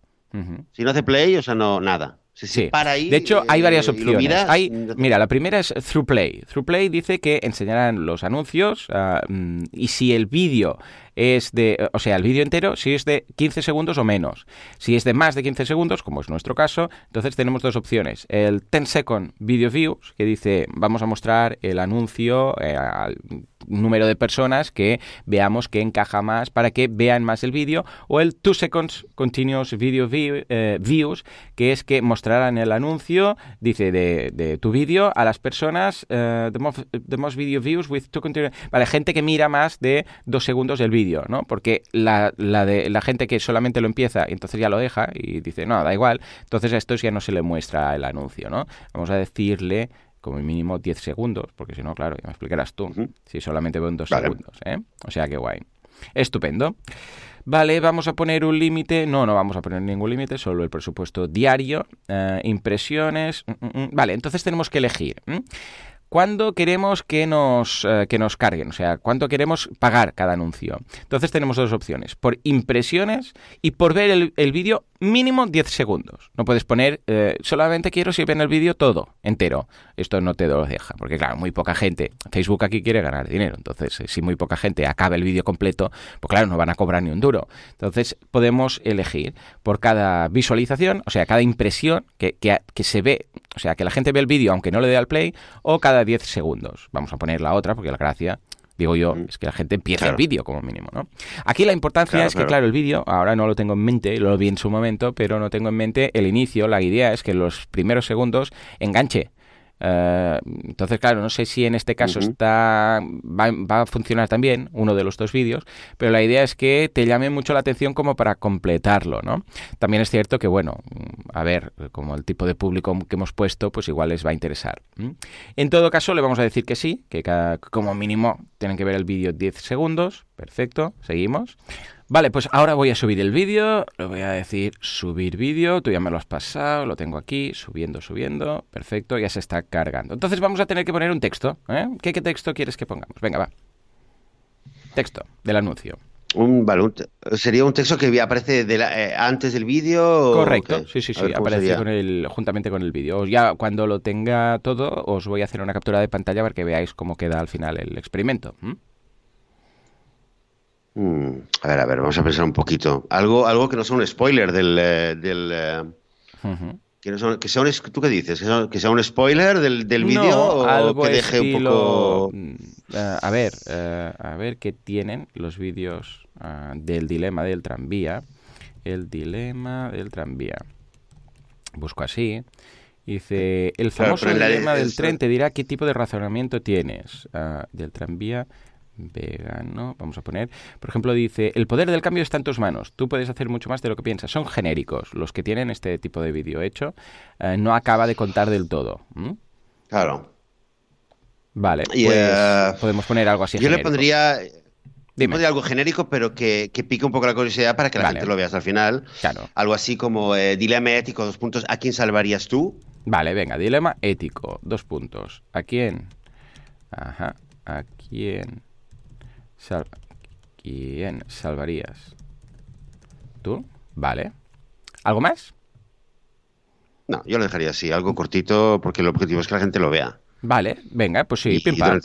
si no hace play, o sea, no, nada. Si Sí. para ahí, De hecho, hay eh, varias opciones. miras, Hay, no te- mira, la primera es ThroughPlay. ThroughPlay dice que enseñarán los anuncios ah, mm, y si el vídeo es de, o sea, el vídeo entero, si es de 15 segundos o menos. Si es de más de 15 segundos, como es nuestro caso, entonces tenemos dos opciones. El 10 second video views, que dice, vamos a mostrar el anuncio eh, al número de personas que veamos que encaja más para que vean más el vídeo, o el 2 seconds continuous video eh, views, que es que mostrarán el anuncio, dice, de, tu vídeo a las personas, eh, the, most, video views with two continuous... Vale, gente que mira más de dos segundos el vídeo, ¿no? Porque la, la gente que solamente lo empieza y entonces ya lo deja y dice, no, da igual, entonces a estos ya no se le muestra el anuncio, ¿no? Vamos a decirle como mínimo 10 segundos, porque si no, claro, ya me explicarás tú, si solamente veo en dos Vale. segundos, ¿eh? O sea que guay. Estupendo. Vale, vamos a poner un límite. No, no vamos a poner ningún límite, solo el presupuesto diario. eh, impresiones. mm, mm, mm. Vale, entonces tenemos que elegir. ¿Cuándo queremos que nos, eh, que nos carguen? O sea, ¿cuánto queremos pagar cada anuncio? Entonces tenemos dos opciones, por impresiones y por ver el, el vídeo mínimo 10 segundos. No puedes poner, eh, solamente quiero si ven el vídeo todo, entero. Esto no te lo deja, porque claro, muy poca gente, Facebook aquí quiere ganar dinero, entonces eh, si muy poca gente acaba el vídeo completo, pues claro, no van a cobrar ni un duro. Entonces podemos elegir por cada visualización, o sea, cada impresión que, que, que se ve, o sea, que la gente ve el vídeo aunque no le dé al play, o cada 10 segundos. Vamos a poner la otra, porque la gracia digo yo, es que la gente empiece el vídeo como mínimo, ¿no? Aquí la importancia Claro, es que, claro. claro, el vídeo, ahora no lo tengo en mente, lo vi en su momento, pero no tengo en mente el inicio, la idea es que los primeros segundos enganche. Eh, entonces, claro, no sé si en este caso está va, va a funcionar también uno de los dos vídeos, pero la idea es que te llame mucho la atención como para completarlo, ¿no? También es cierto que, bueno, mm, a ver, como el tipo de público que hemos puesto, pues igual les va a interesar. En todo caso, le vamos a decir que sí, que cada- como mínimo tienen que ver el vídeo 10 segundos. Perfecto, seguimos. Vale, pues ahora voy a subir el vídeo, le voy a decir subir vídeo, tú ya me lo has pasado, lo tengo aquí, subiendo, subiendo, perfecto, ya se está cargando. Entonces vamos a tener que poner un texto, ¿eh? ¿Qué, qué texto quieres que pongamos? Venga, va. Texto del anuncio. Un, vale, un sería un texto que aparece de la- eh, antes del vídeo. Correcto, sí, sí, sí, ver, ¿cómo aparece con el, juntamente con el vídeo. Ya cuando lo tenga todo, os voy a hacer una captura de pantalla para que veáis cómo queda al final el experimento. Mm, a ver, a ver, vamos a pensar un poquito. Algo, algo que no sea un spoiler del, eh, del eh, que, no sea, que sea un, ¿tú qué dices? ¿Que sea, que sea un spoiler del, del vídeo No, o algo que deje un poco mm, eh, a ver, a ver qué tienen los vídeos ah, del dilema del tranvía. El dilema del tranvía. Busco así. Dice, el famoso dilema del tren te dirá qué tipo de razonamiento tienes. Ah, del tranvía vegano, vamos a poner. Por ejemplo, dice, el poder del cambio está en tus manos. Tú puedes hacer mucho más de lo que piensas. Son genéricos los que tienen este tipo de vídeo hecho. eh, no acaba de contar del todo. Claro. Vale, Y, pues eh, podemos poner algo así Yo le pondría, Dime. pondría algo genérico, pero que, que pique un poco la curiosidad para que la Vale. gente lo vea hasta el final. Claro. Algo así como eh, dilema ético, dos puntos. ¿A quién salvarías tú? Vale, venga, dilema ético, dos puntos. ¿A quién? Ajá, ¿a quién? Sal- ¿Quién salvarías? ¿Tú? Vale. ¿Algo más? No, yo lo dejaría así, algo cortito, porque el objetivo es que la gente lo vea. Vale, venga, pues sí, Y- pim pam.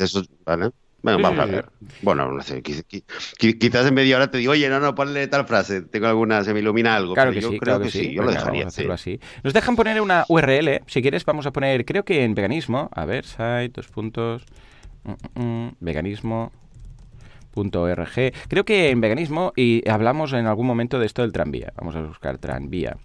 ¿vale? Bueno, Sí, vamos a sí. ver. Bueno, no sé, quizás en media hora te digo, oye, no, no, ponle tal frase, tengo alguna, se me ilumina algo. Claro pero que yo sí, creo claro que, sí. yo lo dejaría. vamos a hacerlo sí. así. Nos dejan poner una URL, si quieres vamos a poner, creo que en veganismo, a ver, site, dos puntos, mm, mm, mm, veganismo. .org. Creo que en veganismo y hablamos en algún momento de esto del tranvía. Vamos a buscar tranvía.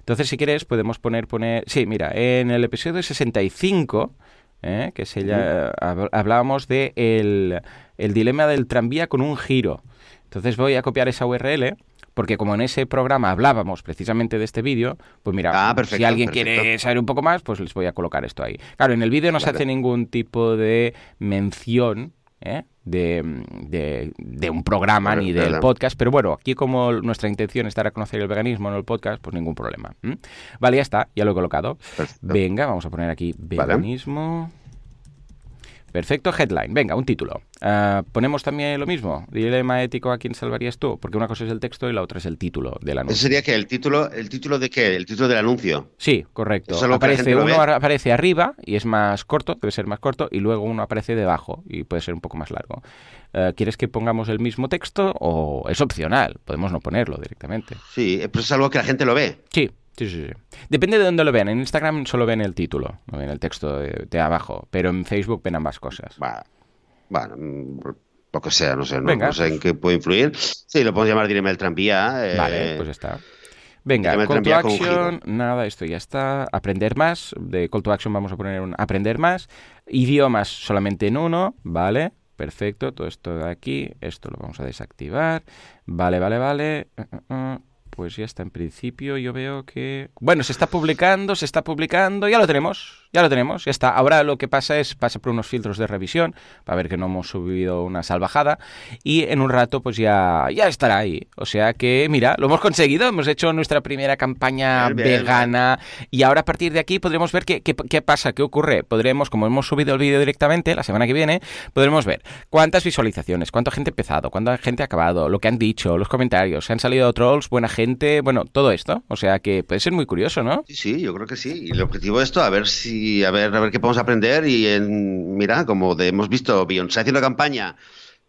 Entonces, si quieres, podemos poner, poner... Sí, mira, en el episodio 65, ¿eh? que se ya, hab- hablábamos de el, el dilema del tranvía con un giro. Entonces voy a copiar esa URL porque como en ese programa hablábamos precisamente de este vídeo, pues mira, Ah, si alguien perfecto. quiere saber un poco más, pues les voy a colocar esto ahí. Claro, en el vídeo no se hace ningún tipo de mención ¿eh? de, de- de un programa ni del podcast, pero bueno, aquí como nuestra intención es dar a conocer el veganismo, no el podcast, pues ningún problema. Vale, ya está, ya lo he colocado. Perfecto. Venga, vamos a poner aquí veganismo. Perfecto, headline. Venga, un título. Ah, ponemos también lo mismo. Dilema ético a quién salvarías tú, porque una cosa es el texto y la otra es el título del anuncio. sería que el título, ¿el título de qué? El título del anuncio. Sí, correcto. Eso es Aparece uno aparece arriba y es más corto, debe ser más corto, y luego uno aparece debajo y puede ser un poco más largo. Eh, ¿Quieres que pongamos el mismo texto o es opcional? Podemos no ponerlo directamente. Sí, eh, pero es algo que la gente lo ve. Sí, sí, sí, sí. Depende de dónde lo vean. En Instagram solo ven el título, no ven el texto de, de abajo, pero en Facebook ven ambas cosas. Va- Bueno, mm, lo que sea, no sé, no, Venga, no sé en qué puede influir. Sí, lo podemos llamar dilema del tranvía. eh, Vale, pues está. Venga, Dilema call to action, nada, esto ya está. Aprender más, de call to action vamos a poner un aprender más. Idiomas solamente en uno, vale, perfecto, todo esto de aquí, esto lo vamos a desactivar. Vale, vale, vale. Uh, uh. Pues ya está, en principio yo veo que... Bueno, se está publicando, se está publicando, ya lo tenemos. ya lo tenemos, ya está. Ahora lo que pasa es, pasa por unos filtros de revisión para ver que no hemos subido una salvajada y en un rato pues ya, ya estará ahí. O sea que, mira, lo hemos conseguido, hemos hecho nuestra primera campaña vegana y ahora a partir de aquí podremos ver qué, qué, qué pasa, qué ocurre. Podremos, como hemos subido el vídeo directamente la semana que viene, podremos ver cuántas visualizaciones, cuánta gente ha empezado, cuánta gente ha acabado, lo que han dicho, los comentarios, se han salido trolls, buena gente, bueno, todo esto. O sea que puede ser muy curioso, ¿no? Sí, sí, yo creo que sí. Y el objetivo de esto, a ver si, a ver, a ver qué podemos aprender. Y en, mira, como hemos visto Beyoncé haciendo campaña,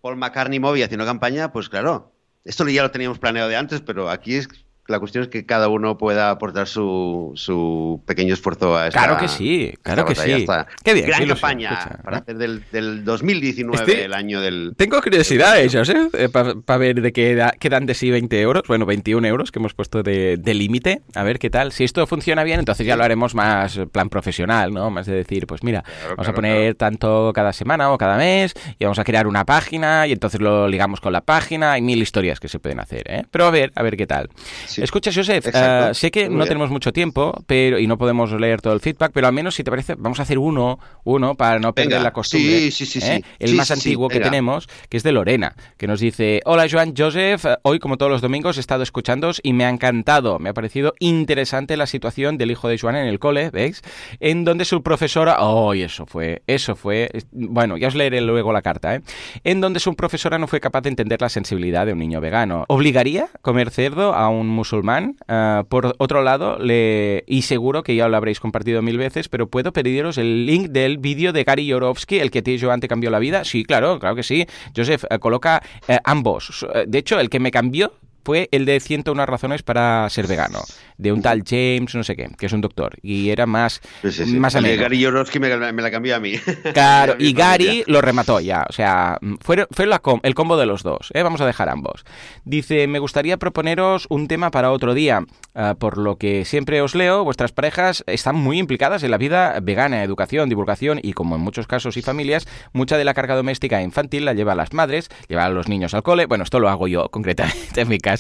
Paul McCartney Moby haciendo campaña, pues claro, esto ya lo teníamos planeado de antes, pero aquí es la cuestión es que cada uno pueda aportar su, su pequeño esfuerzo a esta Claro que sí, claro que sí. Qué bien. Gran campaña para hacer del, del 2019 este, el año del... Tengo curiosidad, ¿eh? eh para ver de qué quedan de sí 20 euros, bueno, 21 euros que hemos puesto de, de límite, a ver qué tal. Si esto funciona bien, entonces ya lo haremos más plan profesional, ¿no? Más de decir, pues mira, claro, vamos claro, a poner claro. tanto cada semana o cada mes y vamos a crear una página y entonces lo ligamos con la página. Hay mil historias que se pueden hacer, ¿eh? Pero a ver, a ver qué tal. Sí. Escucha, Joseph, uh, sé que Muy no bien. tenemos mucho tiempo pero y no podemos leer todo el feedback, pero al menos si te parece, vamos a hacer uno, uno para no perder venga. la costumbre. Sí, sí, sí, ¿eh? sí. El sí, más sí, antiguo sí, que venga. tenemos, que es de Lorena, que nos dice, hola Joan Joseph, hoy como todos los domingos he estado escuchándoos y me ha encantado, me ha parecido interesante la situación del hijo de Joan en el cole, ¿veis? En donde su profesora, oh, y eso fue, eso fue, bueno, ya os leeré luego la carta, ¿eh? En donde su profesora no fue capaz de entender la sensibilidad de un niño vegano. ¿Obligaría comer cerdo a un musulmán? Uh, por otro lado, y seguro que ya lo habréis compartido mil veces, pero ¿puedo pediros el link del vídeo de Gary Yorovsky, el que te Joan te cambió la vida? Sí, claro, claro que sí. Joseph, eh, coloca eh, ambos. De hecho, el que me cambió fue el de 101 razones para ser vegano, de un tal James, no sé qué, que es un doctor, y era más, sí, sí, sí. más Gary Yorovsky me, me, la cambió a mí. Claro, y Gary lo remató ya, o sea, fue, fue la com el combo de los dos, ¿eh? vamos a dejar ambos. Dice, me gustaría proponeros un tema para otro día, uh, por lo que siempre os leo, vuestras parejas están muy implicadas en la vida vegana, educación, divulgación, y como en muchos casos y familias, mucha de la carga doméstica infantil la lleva a las madres, lleva a los niños al cole, bueno, esto lo hago yo concretamente en mi casa,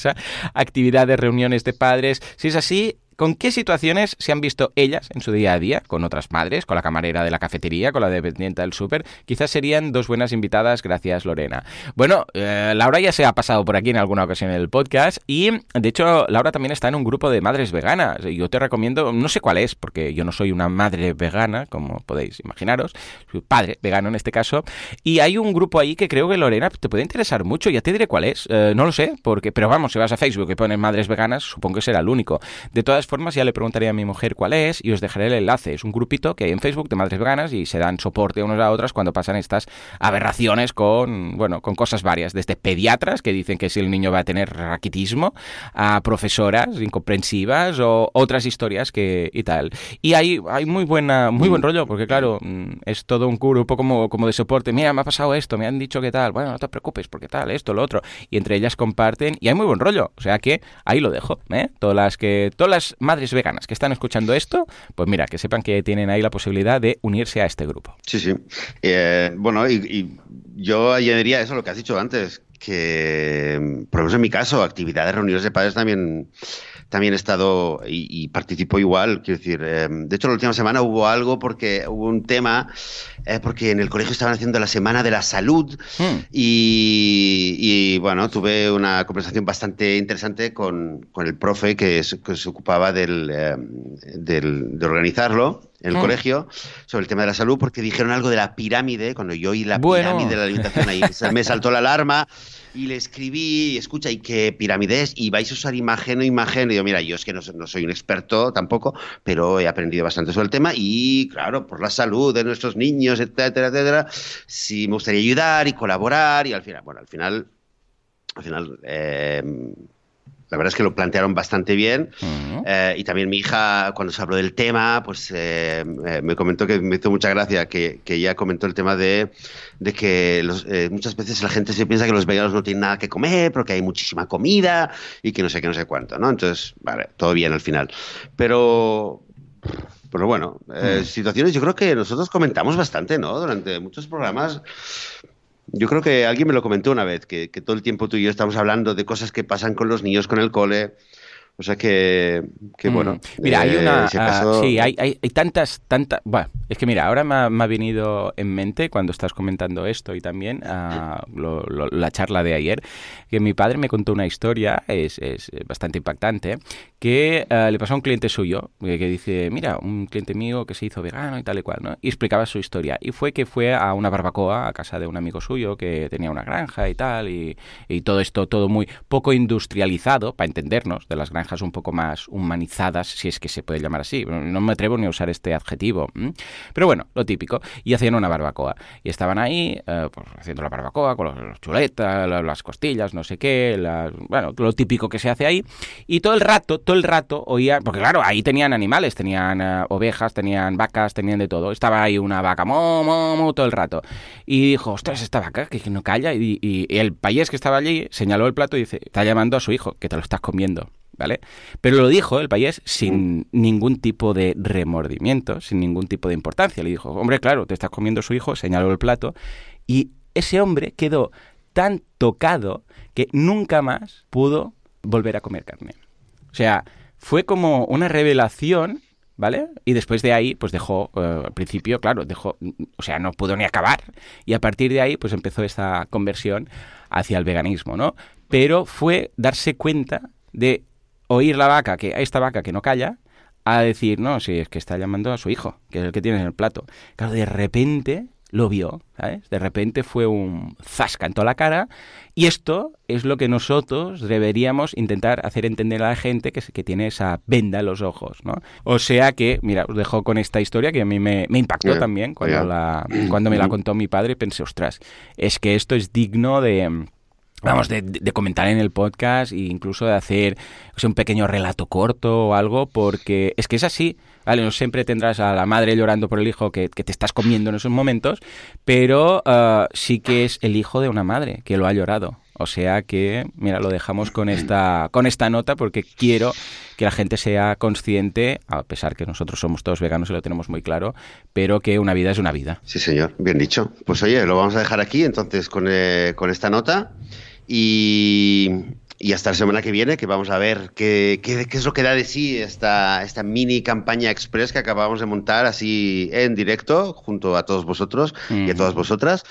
actividades, reuniones de padres. Si es así, ¿Con qué situaciones se han visto ellas en su día a día? ¿Con otras madres? ¿Con la camarera de la cafetería? ¿Con la dependiente del súper? Quizás serían dos buenas invitadas, gracias Lorena. Bueno, eh, Laura ya se ha pasado por aquí en alguna ocasión en el podcast y de hecho Laura también está en un grupo de madres veganas. Yo te recomiendo, no sé cuál es, porque yo no soy una madre vegana, como podéis imaginaros, soy padre vegano en este caso, y hay un grupo ahí que creo que Lorena te puede interesar mucho, ya te diré cuál es, eh, no lo sé, porque, pero vamos, si vas a Facebook y pones madres veganas, supongo que será el único. De todas formas, ya le preguntaré a mi mujer cuál es y os dejaré el enlace. Es un grupito que hay en Facebook de madres veganas y se dan soporte unos a otras cuando pasan estas aberraciones con, bueno, con cosas varias, desde pediatras que dicen que si el niño va a tener raquitismo, a profesoras incomprensivas o otras historias que y tal. Y hay, hay muy buena, muy buen rollo, porque claro, mm, es todo un grupo como, como de soporte. Mira, me ha pasado esto, me han dicho que tal, bueno, no te preocupes, porque tal, esto, lo otro. Y entre ellas comparten y hay muy buen rollo. O sea que ahí lo dejo, ¿eh? Todas las que, todas las madres veganas que están escuchando esto, pues mira, que sepan que tienen ahí la posibilidad de unirse a este grupo. Sí, sí. Eh, bueno, y, y, yo añadiría eso, lo que has dicho antes, que, por lo menos en mi caso, actividades, reuniones de padres también también he estado y, y participo igual. Quiero decir, eh, de hecho, la última semana hubo algo porque hubo un tema, eh, porque en el colegio estaban haciendo la semana de la salud hmm. y, y, bueno, tuve una conversación bastante interesante con, con el profe que, es, que se ocupaba del, eh, del, de organizarlo en el colegio sobre el tema de la salud porque dijeron algo de la pirámide, cuando yo oí la bueno. pirámide de la alimentación ahí me saltó la alarma y le escribí, escucha, ¿y qué pirámide es? Y vais a usar imagen o imagen. Y yo, mira, yo es que no, no, soy un experto tampoco, pero he aprendido bastante sobre el tema y, claro, por la salud de nuestros niños, etcétera, etcétera, sí me gustaría ayudar y colaborar y al final, bueno, al final, al final... Eh, la verdad es que lo plantearon bastante bien. Uh -huh. eh, y también mi hija, cuando se habló del tema, pues eh, me comentó que me hizo mucha gracia que, que ella comentó el tema de, de que los, eh, muchas veces la gente se piensa que los veganos no tienen nada que comer porque hay muchísima comida y que no sé qué, no sé cuánto, ¿no? Entonces, vale, todo bien al final. Pero pero bueno, eh, mm. situaciones yo creo que nosotros comentamos bastante, ¿no? Durante muchos programas. Yo creo que alguien me lo comentó una vez, que, que, todo el tiempo tú y yo estamos hablando de cosas que pasan con los niños, con el cole, O sea que, que mm. bueno. Mira, hay eh, una. Ah, sí, hay, hay, tantas, tantas. Bueno, es que mira, ahora me ha, venido en mente cuando estás comentando esto y también ah, la charla de ayer, que mi padre me contó una historia, es, es bastante impactante, que ah, le pasó a un cliente suyo, que, dice: Mira, un cliente mío que se hizo vegano y tal y cual, ¿no? Y explicaba su historia. Y fue que fue a una barbacoa a casa de un amigo suyo que tenía una granja y tal, y, todo esto, todo muy poco industrializado, para entendernos, de las granjas un poco más humanizadas, si es que se puede llamar así. No me atrevo ni a usar este adjetivo. Pero bueno, lo típico. Y hacían una barbacoa. Y estaban ahí, eh, pues, haciendo la barbacoa con los chuletas, las costillas, no sé qué, bueno, lo típico que se hace ahí. Y todo el rato, todo el rato oía, porque claro, ahí tenían animales, tenían eh, ovejas, tenían vacas, tenían de todo. Estaba ahí una vaca, mo, mo, mo, todo el rato. Y dijo, ostras, esta vaca que, no calla. Y, y, el payés que estaba allí señaló el plato y dice, está llamando a su hijo, que te lo estás comiendo. ¿vale? Pero lo dijo el país sin ningún tipo de remordimiento, sin ningún tipo de importancia. Le dijo, hombre, claro, te estás comiendo su hijo, señaló el plato, y ese hombre quedó tan tocado que nunca más pudo volver a comer carne. O sea, fue como una revelación ¿vale? Y después de ahí, pues dejó, eh, al principio, claro, dejó, o sea, no pudo ni acabar. Y a partir de ahí, pues empezó esta conversión hacia el veganismo, ¿no? Pero fue darse cuenta de oír la vaca, que esta vaca que no calla, a decir, no, si es que está llamando a su hijo, que es el que tiene en el plato. Claro, de repente lo vio, ¿sabes? De repente fue un zasca en toda la cara y esto es lo que nosotros deberíamos intentar hacer entender a la gente que, que tiene esa venda en los ojos, ¿no? O sea que, mira, os dejo con esta historia que a mí me, impactó también cuando, la, cuando me la contó mi padre, pensé, ostras, es que esto es digno de vamos, de, comentar en el podcast e incluso de hacer un pequeño relato corto o algo, porque es que es así, ¿vale? No siempre tendrás a la madre llorando por el hijo que, te estás comiendo en esos momentos, pero uh, sí que es el hijo de una madre que lo ha llorado. O sea que, mira, lo dejamos con esta, con esta nota porque quiero que la gente sea consciente, a pesar que nosotros somos todos veganos y lo tenemos muy claro, pero que una vida es una vida. Sí, señor, bien dicho. Pues oye, lo vamos a dejar aquí entonces con, eh, con esta nota. Y, y hasta la semana que viene, que vamos a ver qué, qué, qué, es lo que da de sí esta, esta mini campaña express que acabamos de montar así en directo junto a todos vosotros y a todas vosotras.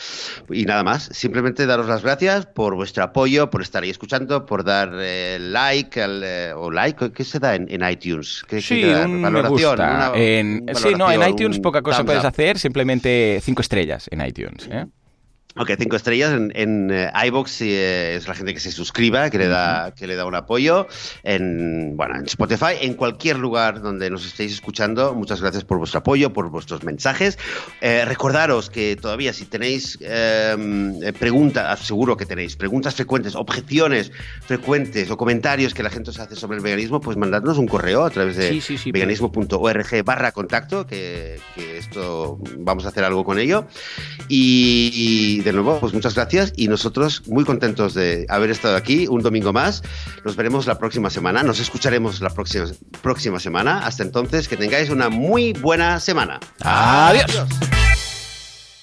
Y nada más, simplemente daros las gracias por vuestro apoyo, por estar ahí escuchando, por dar eh, like eh, o like, ¿qué se da en, iTunes? ¿Qué, sí, valoración. en, sí, no, en iTunes poca cosa puedes hacer, simplemente cinco estrellas en iTunes. ¿eh? Ok, cinco estrellas en, en eh, iBox eh, es la gente que se suscriba, que le da, que le da un apoyo. En, bueno, en Spotify, en cualquier lugar donde nos estéis escuchando, muchas gracias por vuestro apoyo, por vuestros mensajes. Eh, recordaros que todavía si tenéis em, preguntas, seguro que tenéis preguntas frecuentes, objeciones frecuentes o comentarios que la gente os hace sobre el veganismo, pues mandadnos un correo a través de veganismo.org barra contacto, que, esto vamos a hacer algo con ello. y de nuevo, pues muchas gracias y nosotros muy contentos de haber estado aquí un domingo más. Nos veremos la próxima semana, nos escucharemos la próxima, próxima semana. Hasta entonces, que tengáis una muy buena semana. Adiós.